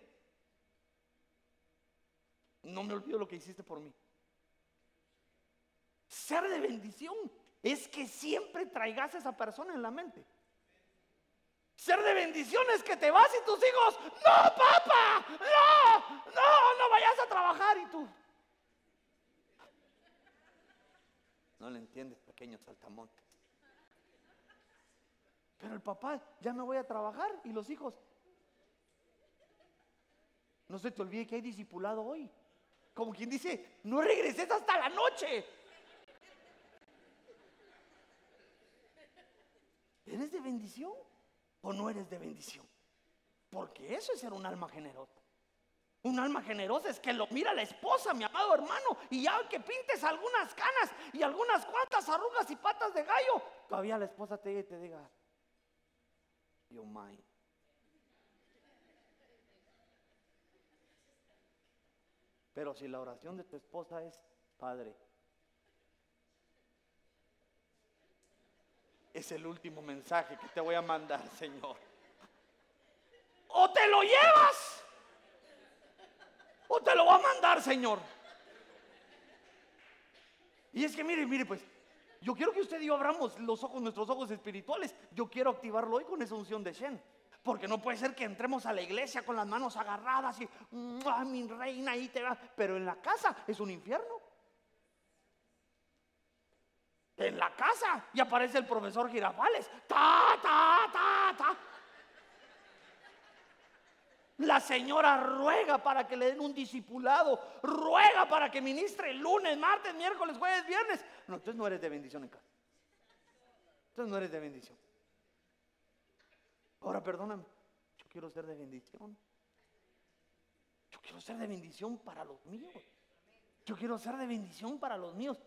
no me olvido lo que hiciste por mí. Ser de bendición es que siempre traigas a esa persona en la mente. Ser de bendición es que te vas y tus hijos, no, papá, no, no, no vayas a trabajar y tú. No le entiendes, pequeño saltamontes. Pero el papá, ya me voy a trabajar y los hijos. No se te olvide que hay discipulado hoy. Como quien dice, no regreses hasta la noche. ¿Eres de bendición o no eres de bendición? Porque eso es ser un alma generosa. Un alma generosa es que lo mira la esposa, mi amado hermano, y ya que pintes algunas canas y algunas cuantas arrugas y patas de gallo, todavía la esposa te, te diga, mind. Pero si la oración de tu esposa es, Padre, es el último mensaje que te voy a mandar, Señor. O te lo llevas, o te lo va a mandar, Señor. Y es que mire, mire, pues, yo quiero que usted y yo abramos los ojos, nuestros ojos espirituales. Yo quiero activarlo hoy con esa unción de Shen. Porque no puede ser que entremos a la iglesia con las manos agarradas y, ¡ah, mi reina, ahí te va! Pero en la casa es un infierno. En la casa y aparece el profesor Girafales. ¡Ta, ta, ta, ta! La señora ruega para que le den un discipulado, ruega para que ministre lunes, martes, miércoles, jueves, viernes. No, entonces no eres de bendición en casa. Entonces no eres de bendición. Ahora perdóname, yo quiero ser de bendición. Yo quiero ser de bendición para los míos. Yo quiero ser de bendición para los míos.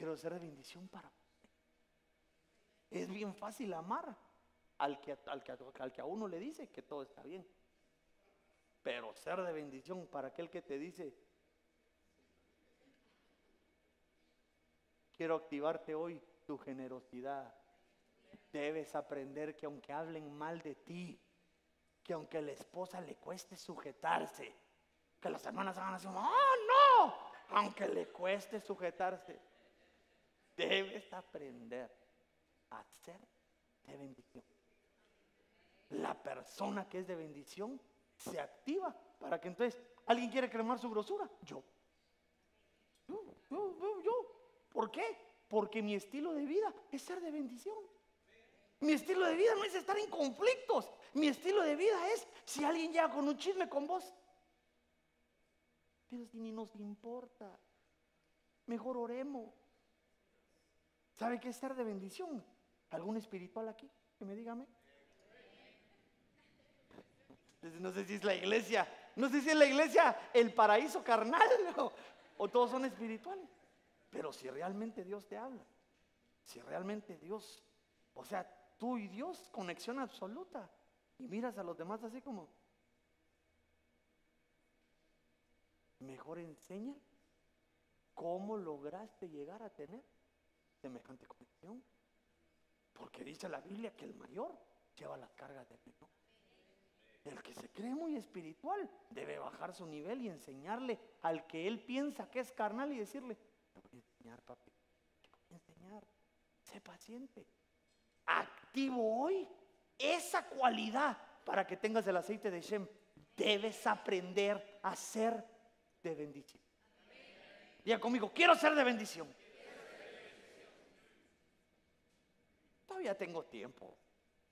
Quiero ser de bendición para. Es bien fácil amar al que, al, que, al que a uno le dice que todo está bien. Pero ser de bendición para aquel que te dice, quiero activarte hoy tu generosidad, Debes aprender que aunque hablen mal de ti, que aunque a la esposa le cueste sujetarse, que las hermanas hagan así, ¡oh no! Aunque le cueste sujetarse, debes aprender a ser de bendición. La persona que es de bendición se activa para que entonces alguien quiere cremar su grosura. Yo. Yo, yo, yo, yo. ¿Por qué? Porque mi estilo de vida es ser de bendición. Mi estilo de vida no es estar en conflictos. Mi estilo de vida es si alguien llega con un chisme con vos. Pero si ni nos importa, mejor oremos. ¿Sabe qué es ser de bendición? ¿Algún espiritual aquí? Que me dígame. No sé si es la iglesia, no sé si es la iglesia el paraíso carnal *laughs* o todos son espirituales. Pero si realmente Dios te habla, si realmente Dios, o sea, tú y Dios, conexión absoluta. Y miras a los demás así como, mejor enseña cómo lograste llegar a tener semejante conexión. Porque dice la Biblia que el mayor lleva las cargas del menor. El que se cree muy espiritual debe bajar su nivel y enseñarle al que él piensa que es carnal y decirle, te voy a enseñar, papi, te voy a enseñar, sé paciente, activo hoy esa cualidad para que tengas el aceite de Shem. Debes aprender a ser de bendición. Diga conmigo, quiero ser de bendición. Todavía tengo tiempo.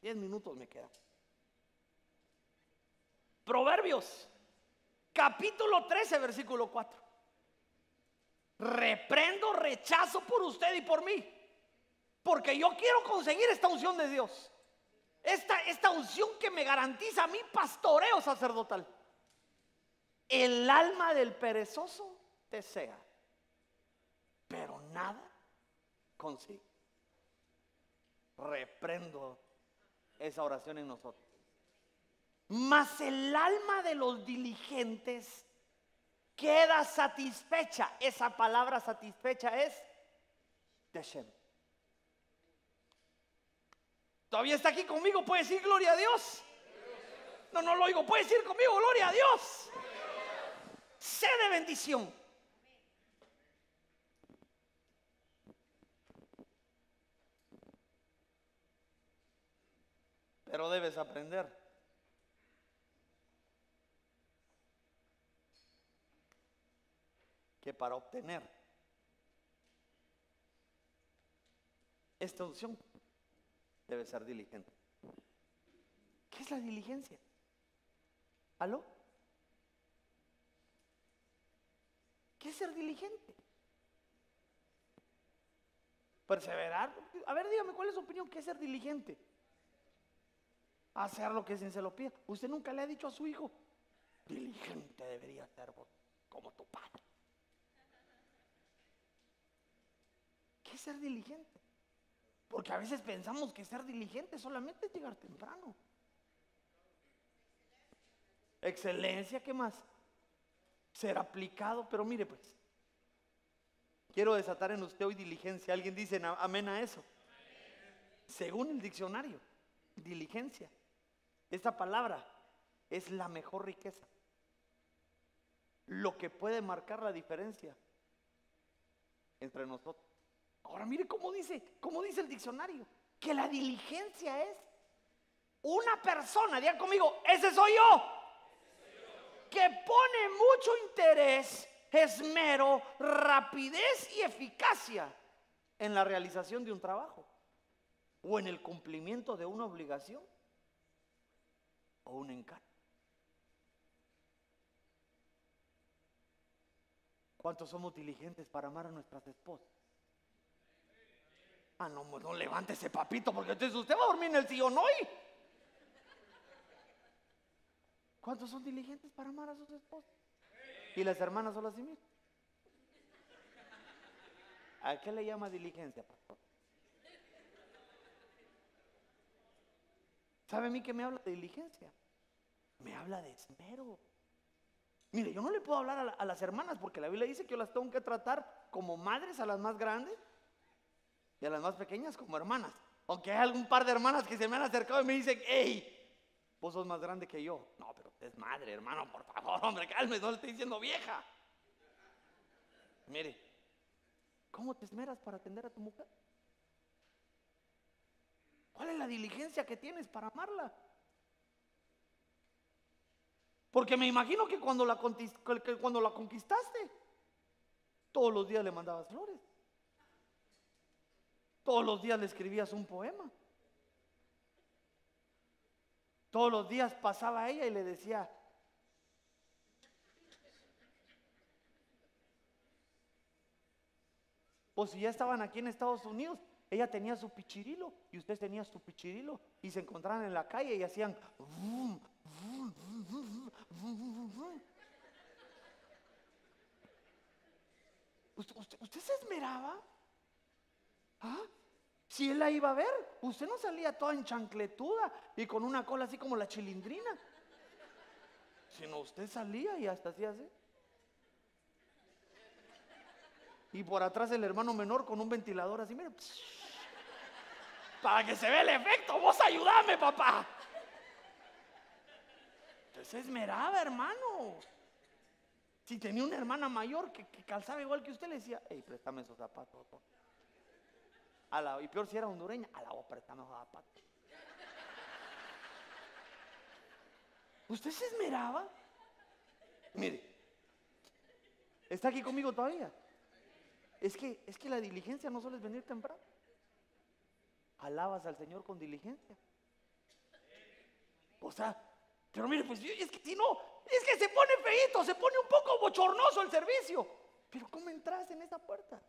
Diez minutos me quedan. Proverbios, capítulo 13, versículo 4. Reprendo rechazo por usted y por mí porque yo quiero conseguir esta unción de Dios. Esta, esta unción que me garantiza mí pastoreo sacerdotal. El alma del perezoso desea, pero nada consigue. Reprendo esa oración en nosotros. Mas el alma de los diligentes queda satisfecha. Esa palabra satisfecha es Deshem. Todavía está aquí conmigo, puede decir gloria a Dios. No, no lo oigo, puede decir conmigo gloria a Dios. Sé de bendición. Pero debes aprender. Que para obtener esta unción debe ser diligente. ¿Qué es la diligencia? ¿Aló? ¿Qué es ser diligente? Perseverar. A ver, dígame, ¿cuál es su opinión? ¿Qué es ser diligente? Hacer lo que se lo pida. Usted nunca le ha dicho a su hijo, diligente debería ser como tu padre. ¿Qué es ser diligente? Porque a veces pensamos que ser diligente solamente es llegar temprano. Excelencia, ¿qué más? Ser aplicado, pero mire pues, quiero desatar en usted hoy diligencia. ¿Alguien dice amén a eso? Según el diccionario, diligencia. Esta palabra es la mejor riqueza. Lo que puede marcar la diferencia entre nosotros. Ahora mire cómo dice, cómo dice el diccionario, que la diligencia es una persona, diga conmigo, ese soy yo, que pone mucho interés, esmero, rapidez y eficacia en la realización de un trabajo o en el cumplimiento de una obligación o un encargo. ¿Cuántos somos diligentes para amar a nuestras esposas? Ah, no, no levante ese papito porque usted va a dormir en el sillón hoy. ¿Cuántos son diligentes para amar a sus esposas? Y las hermanas solo así, mismo. ¿A qué le llama diligencia, pastor? ¿Sabe a mí que me habla de diligencia? Me habla de esmero. Mire, yo no le puedo hablar a, las hermanas porque la Biblia dice que yo las tengo que tratar como madres a las más grandes y a las más pequeñas como hermanas. Aunque hay algún par de hermanas que se me han acercado y me dicen, hey, vos sos más grande que yo. No, pero es madre, hermano, por favor, hombre, calme, no le estoy diciendo vieja. Mire, ¿cómo te esmeras para atender a tu mujer? ¿Cuál es la diligencia que tienes para amarla? Porque me imagino que cuando la, cuando la conquistaste, todos los días le mandabas flores. Todos los días le escribías un poema. Todos los días pasaba a ella y le decía, pues si ya estaban aquí en Estados Unidos, ella tenía su pichirilo y usted tenía su pichirilo y se encontraban en la calle y hacían... ¿Usted, se esmeraba? ¿Ah? Si él la iba a ver, usted no salía toda en chancletuda y con una cola así como la chilindrina. Sino usted salía y hasta así así. Y por atrás el hermano menor con un ventilador así, mire. Para que se vea el efecto, vos ayúdame, papá. Entonces esmeraba, hermano. Si tenía una hermana mayor que, calzaba igual que usted, le decía, hey, préstame esos zapatos. Y peor si era hondureña, a la voz préstame esos zapatos. ¿Usted se esmeraba? Mire, ¿está aquí conmigo todavía? Es que, es que la diligencia no solo es venir temprano. Alabas al Señor con diligencia. O sea, pero mire, pues es que si no, es que se pone feito, se pone un poco bochornoso el servicio. Pero ¿cómo entras en esa puerta?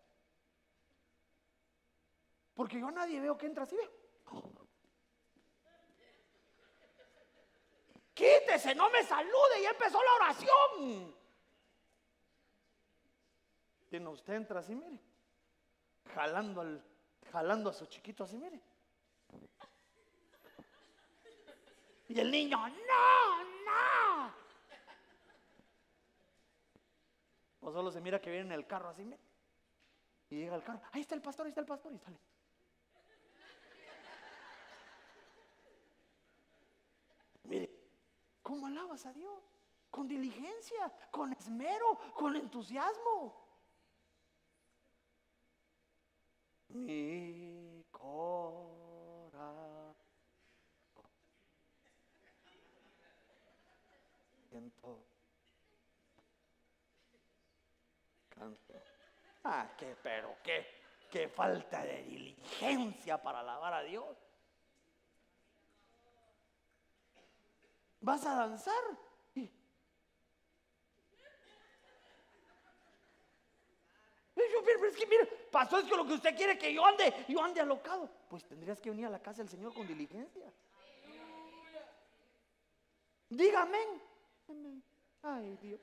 Porque yo a nadie veo que entra así. Quítese, no me salude, ya empezó la oración. Y no, usted entra así, mire, jalando, al, jalando a su chiquito así, mire. Y el niño, no, no. O solo se mira que viene en el carro así, mire. Y llega el carro, ahí está el pastor, ahí está el pastor, y sale. Mire, ¿cómo alabas a Dios? Con diligencia, con esmero, con entusiasmo. Mi corazón. Canto. Ah, qué, pero qué, qué falta de diligencia para alabar a Dios. ¿Vas a danzar? Y, es que mire, pasó lo que usted quiere que yo ande, yo ande alocado. Pues tendrías que venir a la casa del Señor con diligencia. Dígame. Ay, Dios.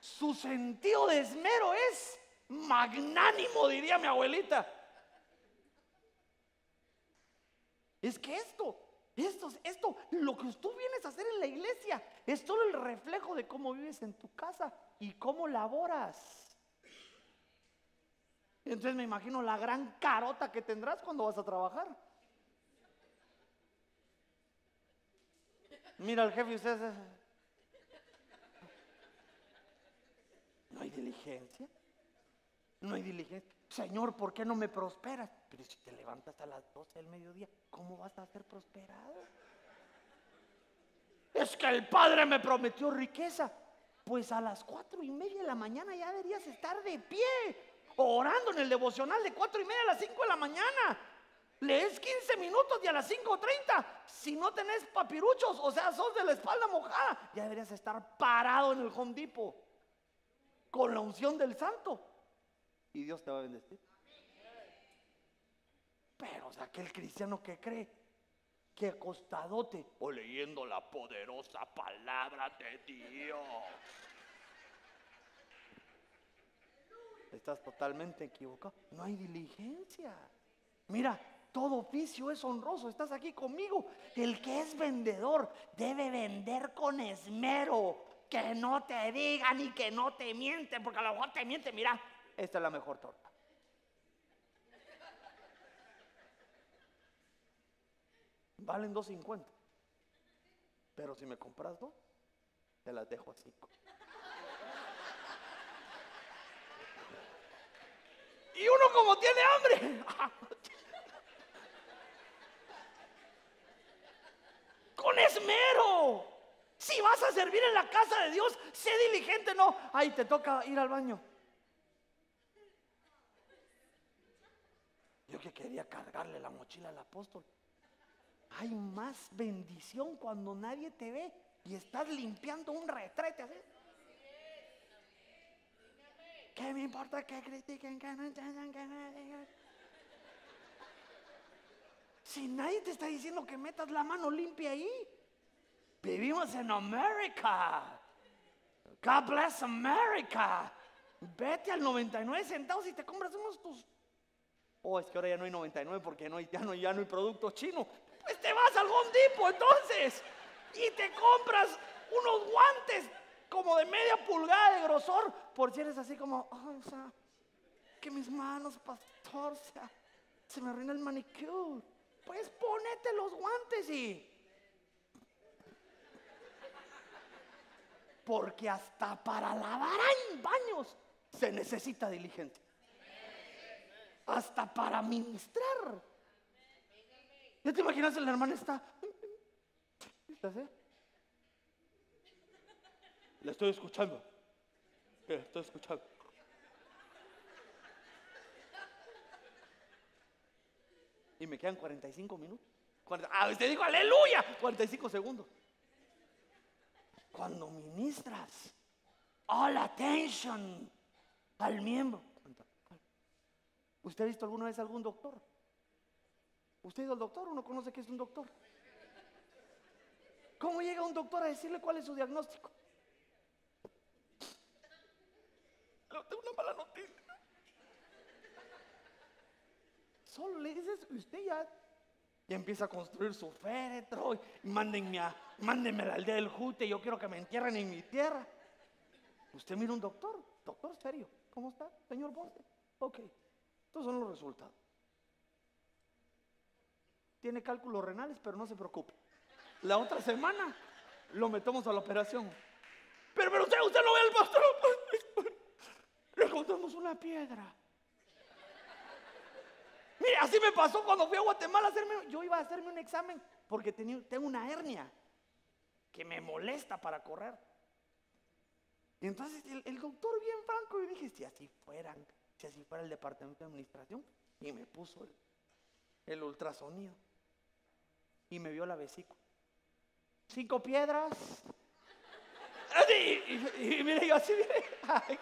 Su sentido de esmero es magnánimo, diría mi abuelita. Es que esto, esto, esto, lo que tú vienes a hacer en la iglesia, es solo el reflejo de cómo vives en tu casa y cómo laboras. Entonces me imagino la gran carota que tendrás cuando vas a trabajar. Mira al jefe y usted. No hay diligencia. No hay diligencia. Señor, ¿por qué no me prosperas? Pero si te levantas a las 12 del mediodía, ¿cómo vas a ser prosperado? Es que el Padre me prometió riqueza. Pues a las cuatro y media de la mañana ya deberías estar de pie, orando en el devocional de cuatro y media a las 5 de la mañana. Lees 15 minutos y a las 5.30, si no tenés papiruchos, o sea, sos de la espalda mojada, ya deberías estar parado en el Home Depot con la unción del santo. Y Dios te va a bendecir. Pero, aquel cristiano que cree que acostadote o leyendo la poderosa palabra de Dios. Estás totalmente equivocado. No hay diligencia. Mira, todo oficio es honroso. Estás aquí conmigo. El que es vendedor debe vender con esmero. Que no te digan y que no te mienten, porque a lo mejor te mienten. Mira, esta es la mejor torta. Valen 2.50. Pero si me compras dos, te las dejo a 5. Y uno como tiene hambre. Con esmero. Si vas a servir en la casa de Dios, sé diligente, no. Ay, te toca ir al baño. Yo que quería cargarle la mochila al apóstol. Hay más bendición cuando nadie te ve y estás limpiando un retrete así. ¿Qué me importa que critiquen? Que no entiendan, que no digan? Si nadie te está diciendo que metas la mano limpia ahí. Vivimos en América. God bless America. Vete al 99 centavos y te compras unos tus. Oh, es que ahora ya no hay 99 porque no ya, no, ya no hay producto chino. Pues te vas al Home Depot entonces y te compras unos guantes como de media pulgada de grosor, por si eres así como, o sea, que mis manos, pastor, se me arruina el manicure. Pues ponete los guantes y... Porque hasta para lavar en baños se necesita diligencia. Hasta para ministrar. ¿Ya te imaginas la hermana está? ¿Estás Le estoy escuchando. Estoy escuchando. Y me quedan 45 minutos. Ah, usted dijo aleluya. 45 segundos. Cuando ministras, all attention al miembro. ¿Usted ha visto alguna vez algún doctor? ¿Usted ha ido al doctor o no conoce qué es un doctor? ¿Cómo llega un doctor a decirle cuál es su diagnóstico? Noticia. Solo le dices, usted ya, ya empieza a construir su féretro. Y mándenme a, mándenme la aldea del Jute. Yo quiero que me entierren en mi tierra. Usted mira un doctor, doctor serio. ¿Cómo está, señor Borges? Ok, estos son los resultados. Tiene cálculos renales, pero no se preocupe. La otra semana lo metemos a la operación. Pero, pero usted, usted no ve al pastor. Le encontramos una piedra. Mire, así me pasó cuando fui a Guatemala a hacerme. Yo iba a hacerme un examen porque tenía, tengo una hernia que me molesta para correr. Y entonces el, doctor, bien franco, y dije: si así fueran, si así fuera el departamento de administración, y me puso el ultrasonido y me vio la vesícula. Cinco piedras. *laughs* Y, mire, yo así, *laughs* mire.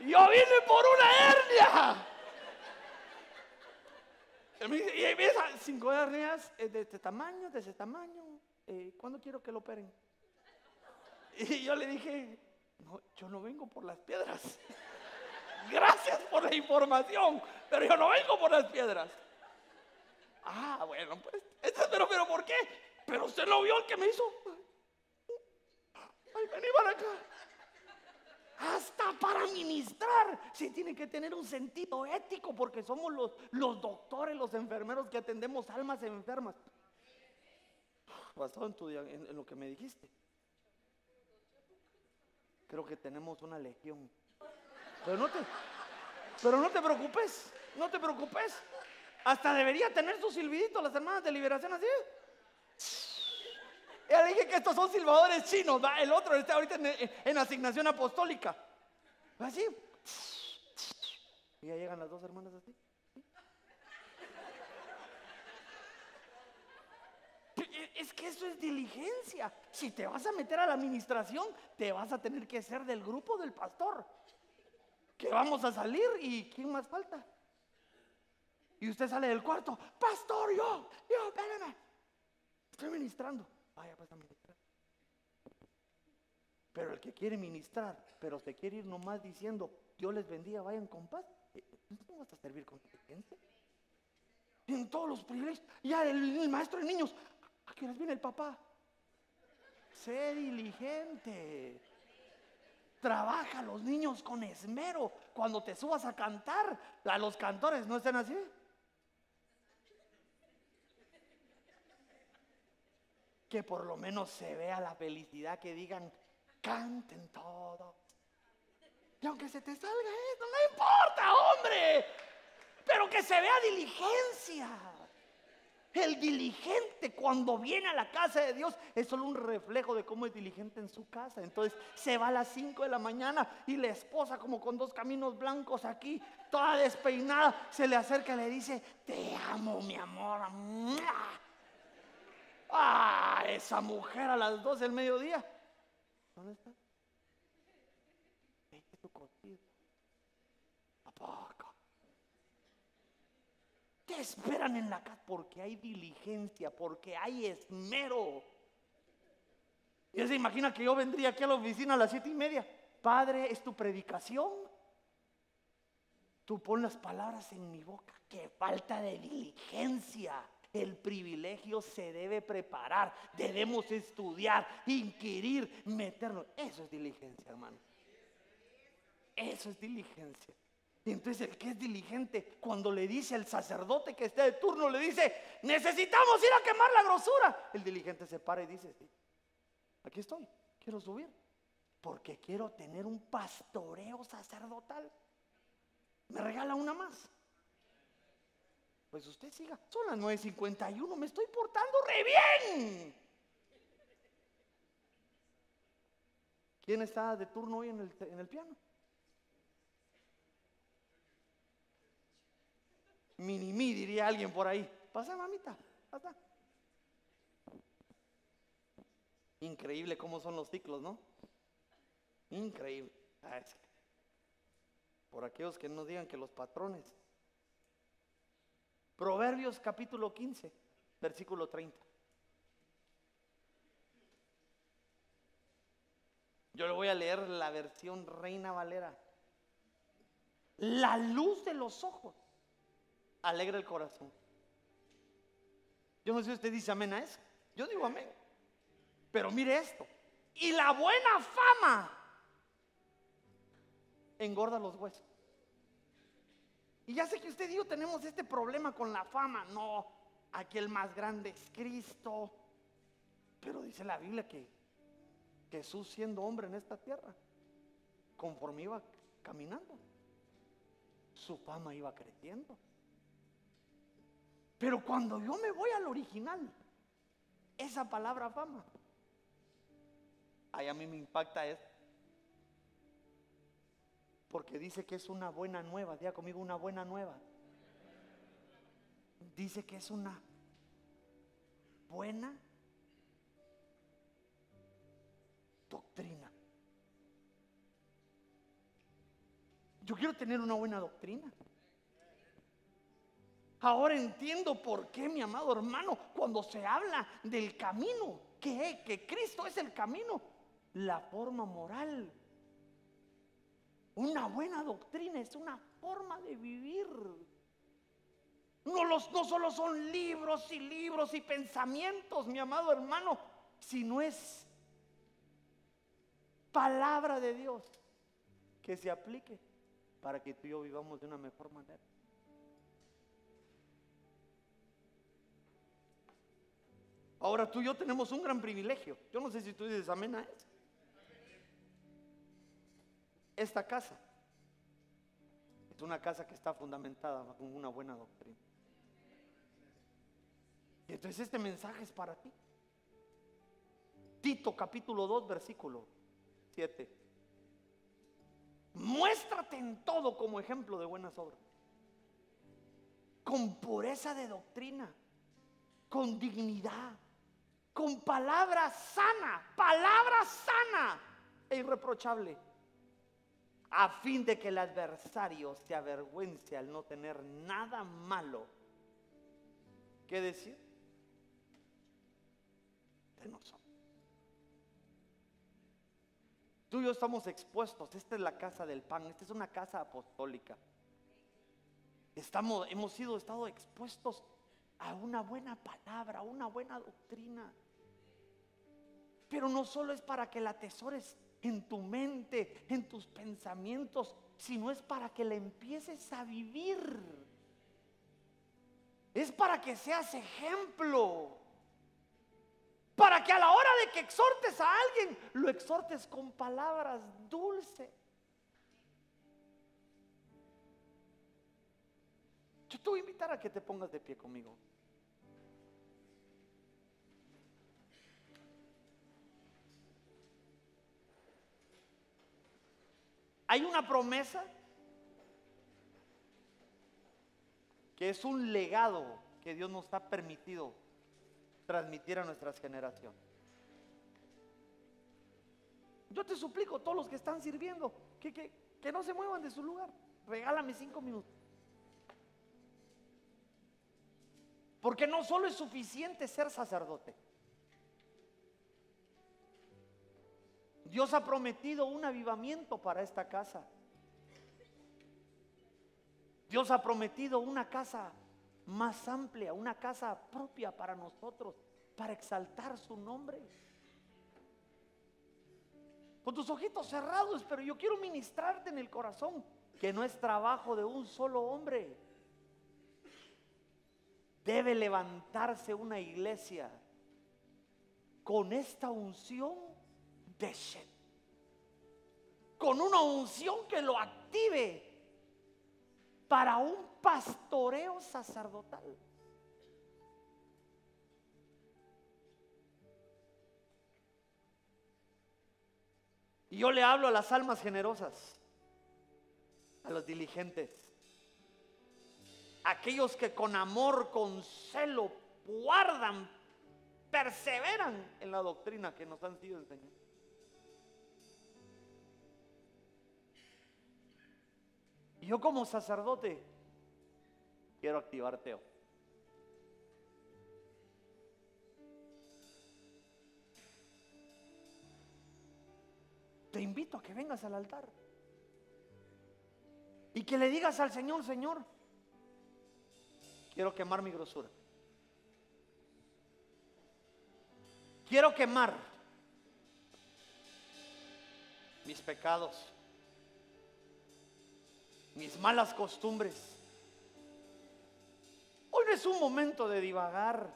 Yo vine por una hernia. Y y ves, cinco hernias eh, de este tamaño, de ese tamaño. Eh, ¿Cuándo quiero que lo operen? Y yo le dije, no, yo no vengo por las piedras. *laughs* Gracias por la información, pero yo no vengo por las piedras. Ah, bueno, pues, pero, pero, ¿por qué? Pero usted lo vio el que me hizo. Ay, vení para acá. Hasta para ministrar se tiene que tener un sentido ético porque somos los, los doctores, los enfermeros que atendemos almas enfermas. Basado en, tu, lo que me dijiste. Creo que tenemos una legión. Pero no te, pero no te preocupes, no te preocupes. Hasta debería tener su silbidito las hermanas de liberación así. Ya dije que estos son silbadores chinos, el otro está ahorita en, asignación apostólica. Así. Y ya llegan las dos hermanas así. Es que eso es diligencia. Si te vas a meter a la administración, te vas a tener que ser del grupo del pastor. Que vamos a salir y ¿quién más falta? Y usted sale del cuarto, pastor, yo, yo, espérame. Estoy ministrando. Pues. Pero el que quiere ministrar, pero se quiere ir nomás diciendo, Dios les bendiga, vayan con paz. Eh, ¿No vas a servir con inteligencia? En todos los privilegios. Ya el, maestro de niños, ¿a qué viene el papá? Sé diligente. Trabaja los niños con esmero. Cuando te subas a cantar, a los cantores no estén así. Que por lo menos se vea la felicidad, que digan, canten todo. Y aunque se te salga esto, no importa, hombre, pero que se vea diligencia. El diligente cuando viene a la casa de Dios es solo un reflejo de cómo es diligente en su casa. Entonces se va a las 5 de la mañana y la esposa como con dos caminos blancos aquí, toda despeinada, se le acerca y le dice, te amo mi amor. Ah, esa mujer a las 12 del mediodía. ¿Dónde está? Vete tu cocido. Apaga. Te esperan en la casa porque hay diligencia, porque hay esmero. Y se imagina que yo vendría aquí a la oficina a las siete y media. Padre, es tu predicación. Tú pon las palabras en mi boca. Qué falta de diligencia. El privilegio se debe preparar, debemos estudiar, inquirir, meternos. Eso es diligencia, hermano. Eso es diligencia. Y entonces el que es diligente, cuando le dice al sacerdote que esté de turno, le dice, necesitamos ir a quemar la grosura. El diligente se para y dice, aquí estoy, quiero subir, porque quiero tener un pastoreo sacerdotal. Me regala una más. Pues usted siga. Son las 9.51, me estoy portando re bien. ¿Quién está de turno hoy en el, en el piano? Minimi, diría alguien por ahí. Pasa, mamita, pasa. Increíble cómo son los ciclos, ¿no? Increíble. Ah, por aquellos que no digan que los patrones Proverbios capítulo 15, versículo 30. Yo le voy a leer la versión Reina Valera. La luz de los ojos alegra el corazón. Yo no sé si usted dice amén a eso. Yo digo amén. Pero mire esto. Y la buena fama engorda los huesos. Y ya sé que usted y yo tenemos este problema con la fama. No, aquí el más grande es Cristo. Pero dice la Biblia que Jesús siendo hombre en esta tierra, conforme iba caminando, su fama iba creciendo. Pero cuando yo me voy al original, esa palabra fama, ahí a mí me impacta esto. Porque dice que es una buena nueva. Diga conmigo una buena nueva. Dice que es una buena doctrina. Yo quiero tener una buena doctrina. Ahora entiendo por qué, mi amado hermano, cuando se habla del camino, que, que Cristo es el camino, la forma moral. Una buena doctrina es una forma de vivir. No, los, no solo son libros y libros y pensamientos, mi amado hermano, sino es palabra de Dios que se aplique para que tú y yo vivamos de una mejor manera. Ahora tú y yo tenemos un gran privilegio. Yo no sé si tú dices amén a eso. Esta casa es una casa que está fundamentada con una buena doctrina. Y entonces este mensaje es para ti. Tito capítulo 2 versículo 7. Muéstrate en todo como ejemplo de buenas obras. Con pureza de doctrina, con dignidad, con palabra sana, palabra sana e irreprochable, a fin de que el adversario se avergüence al no tener nada malo que decir de. Tú y yo estamos expuestos. Esta es la casa del pan. Esta es una casa apostólica. Estamos, hemos sido estado expuestos a una buena palabra, a una buena doctrina. Pero no solo es para que la atesores en tu mente, en tus pensamientos, sino es para que la empieces a vivir. Es para que seas ejemplo. Para que a la hora de que exhortes a alguien, lo exhortes con palabras dulces. Yo te voy a invitar a que te pongas de pie conmigo. Hay una promesa que es un legado que Dios nos ha permitido transmitir a nuestras generaciones. Yo te suplico, todos los que están sirviendo, que, que no se muevan de su lugar. Regálame cinco minutos. Porque no solo es suficiente ser sacerdote. Dios ha prometido un avivamiento para esta casa. Dios ha prometido una casa más amplia, una casa propia para nosotros, para exaltar su nombre. Con tus ojitos cerrados, pero yo quiero ministrarte en el corazón que no es trabajo de un solo hombre. Debe levantarse una iglesia con esta unción de Shed. Con una unción que lo active para un pastoreo sacerdotal. Y yo le hablo a las almas generosas, a los diligentes, aquellos que con amor, con celo, guardan, perseveran en la doctrina que nos han sido enseñadas. Yo como sacerdote quiero activarte. Te invito a que vengas al altar y que le digas al Señor, Señor, quiero quemar mi grosura. Quiero quemar mis pecados mis malas costumbres. Hoy no es un momento de divagar.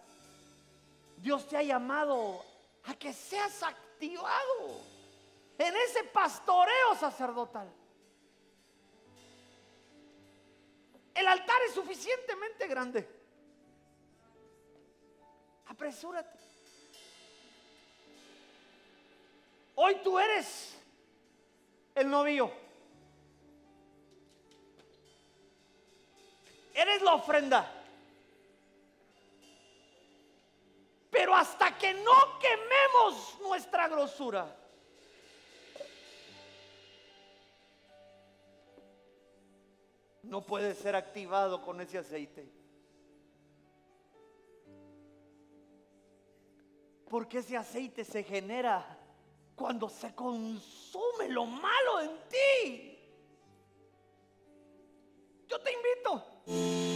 Dios te ha llamado a que seas activado en ese pastoreo sacerdotal. El altar es suficientemente grande. Apresúrate. Hoy tú eres el novio. Eres la ofrenda. Pero hasta que no quememos nuestra grosura, no puede ser activado con ese aceite. Porque ese aceite se genera cuando se consume lo malo en ti. Yo te invito Música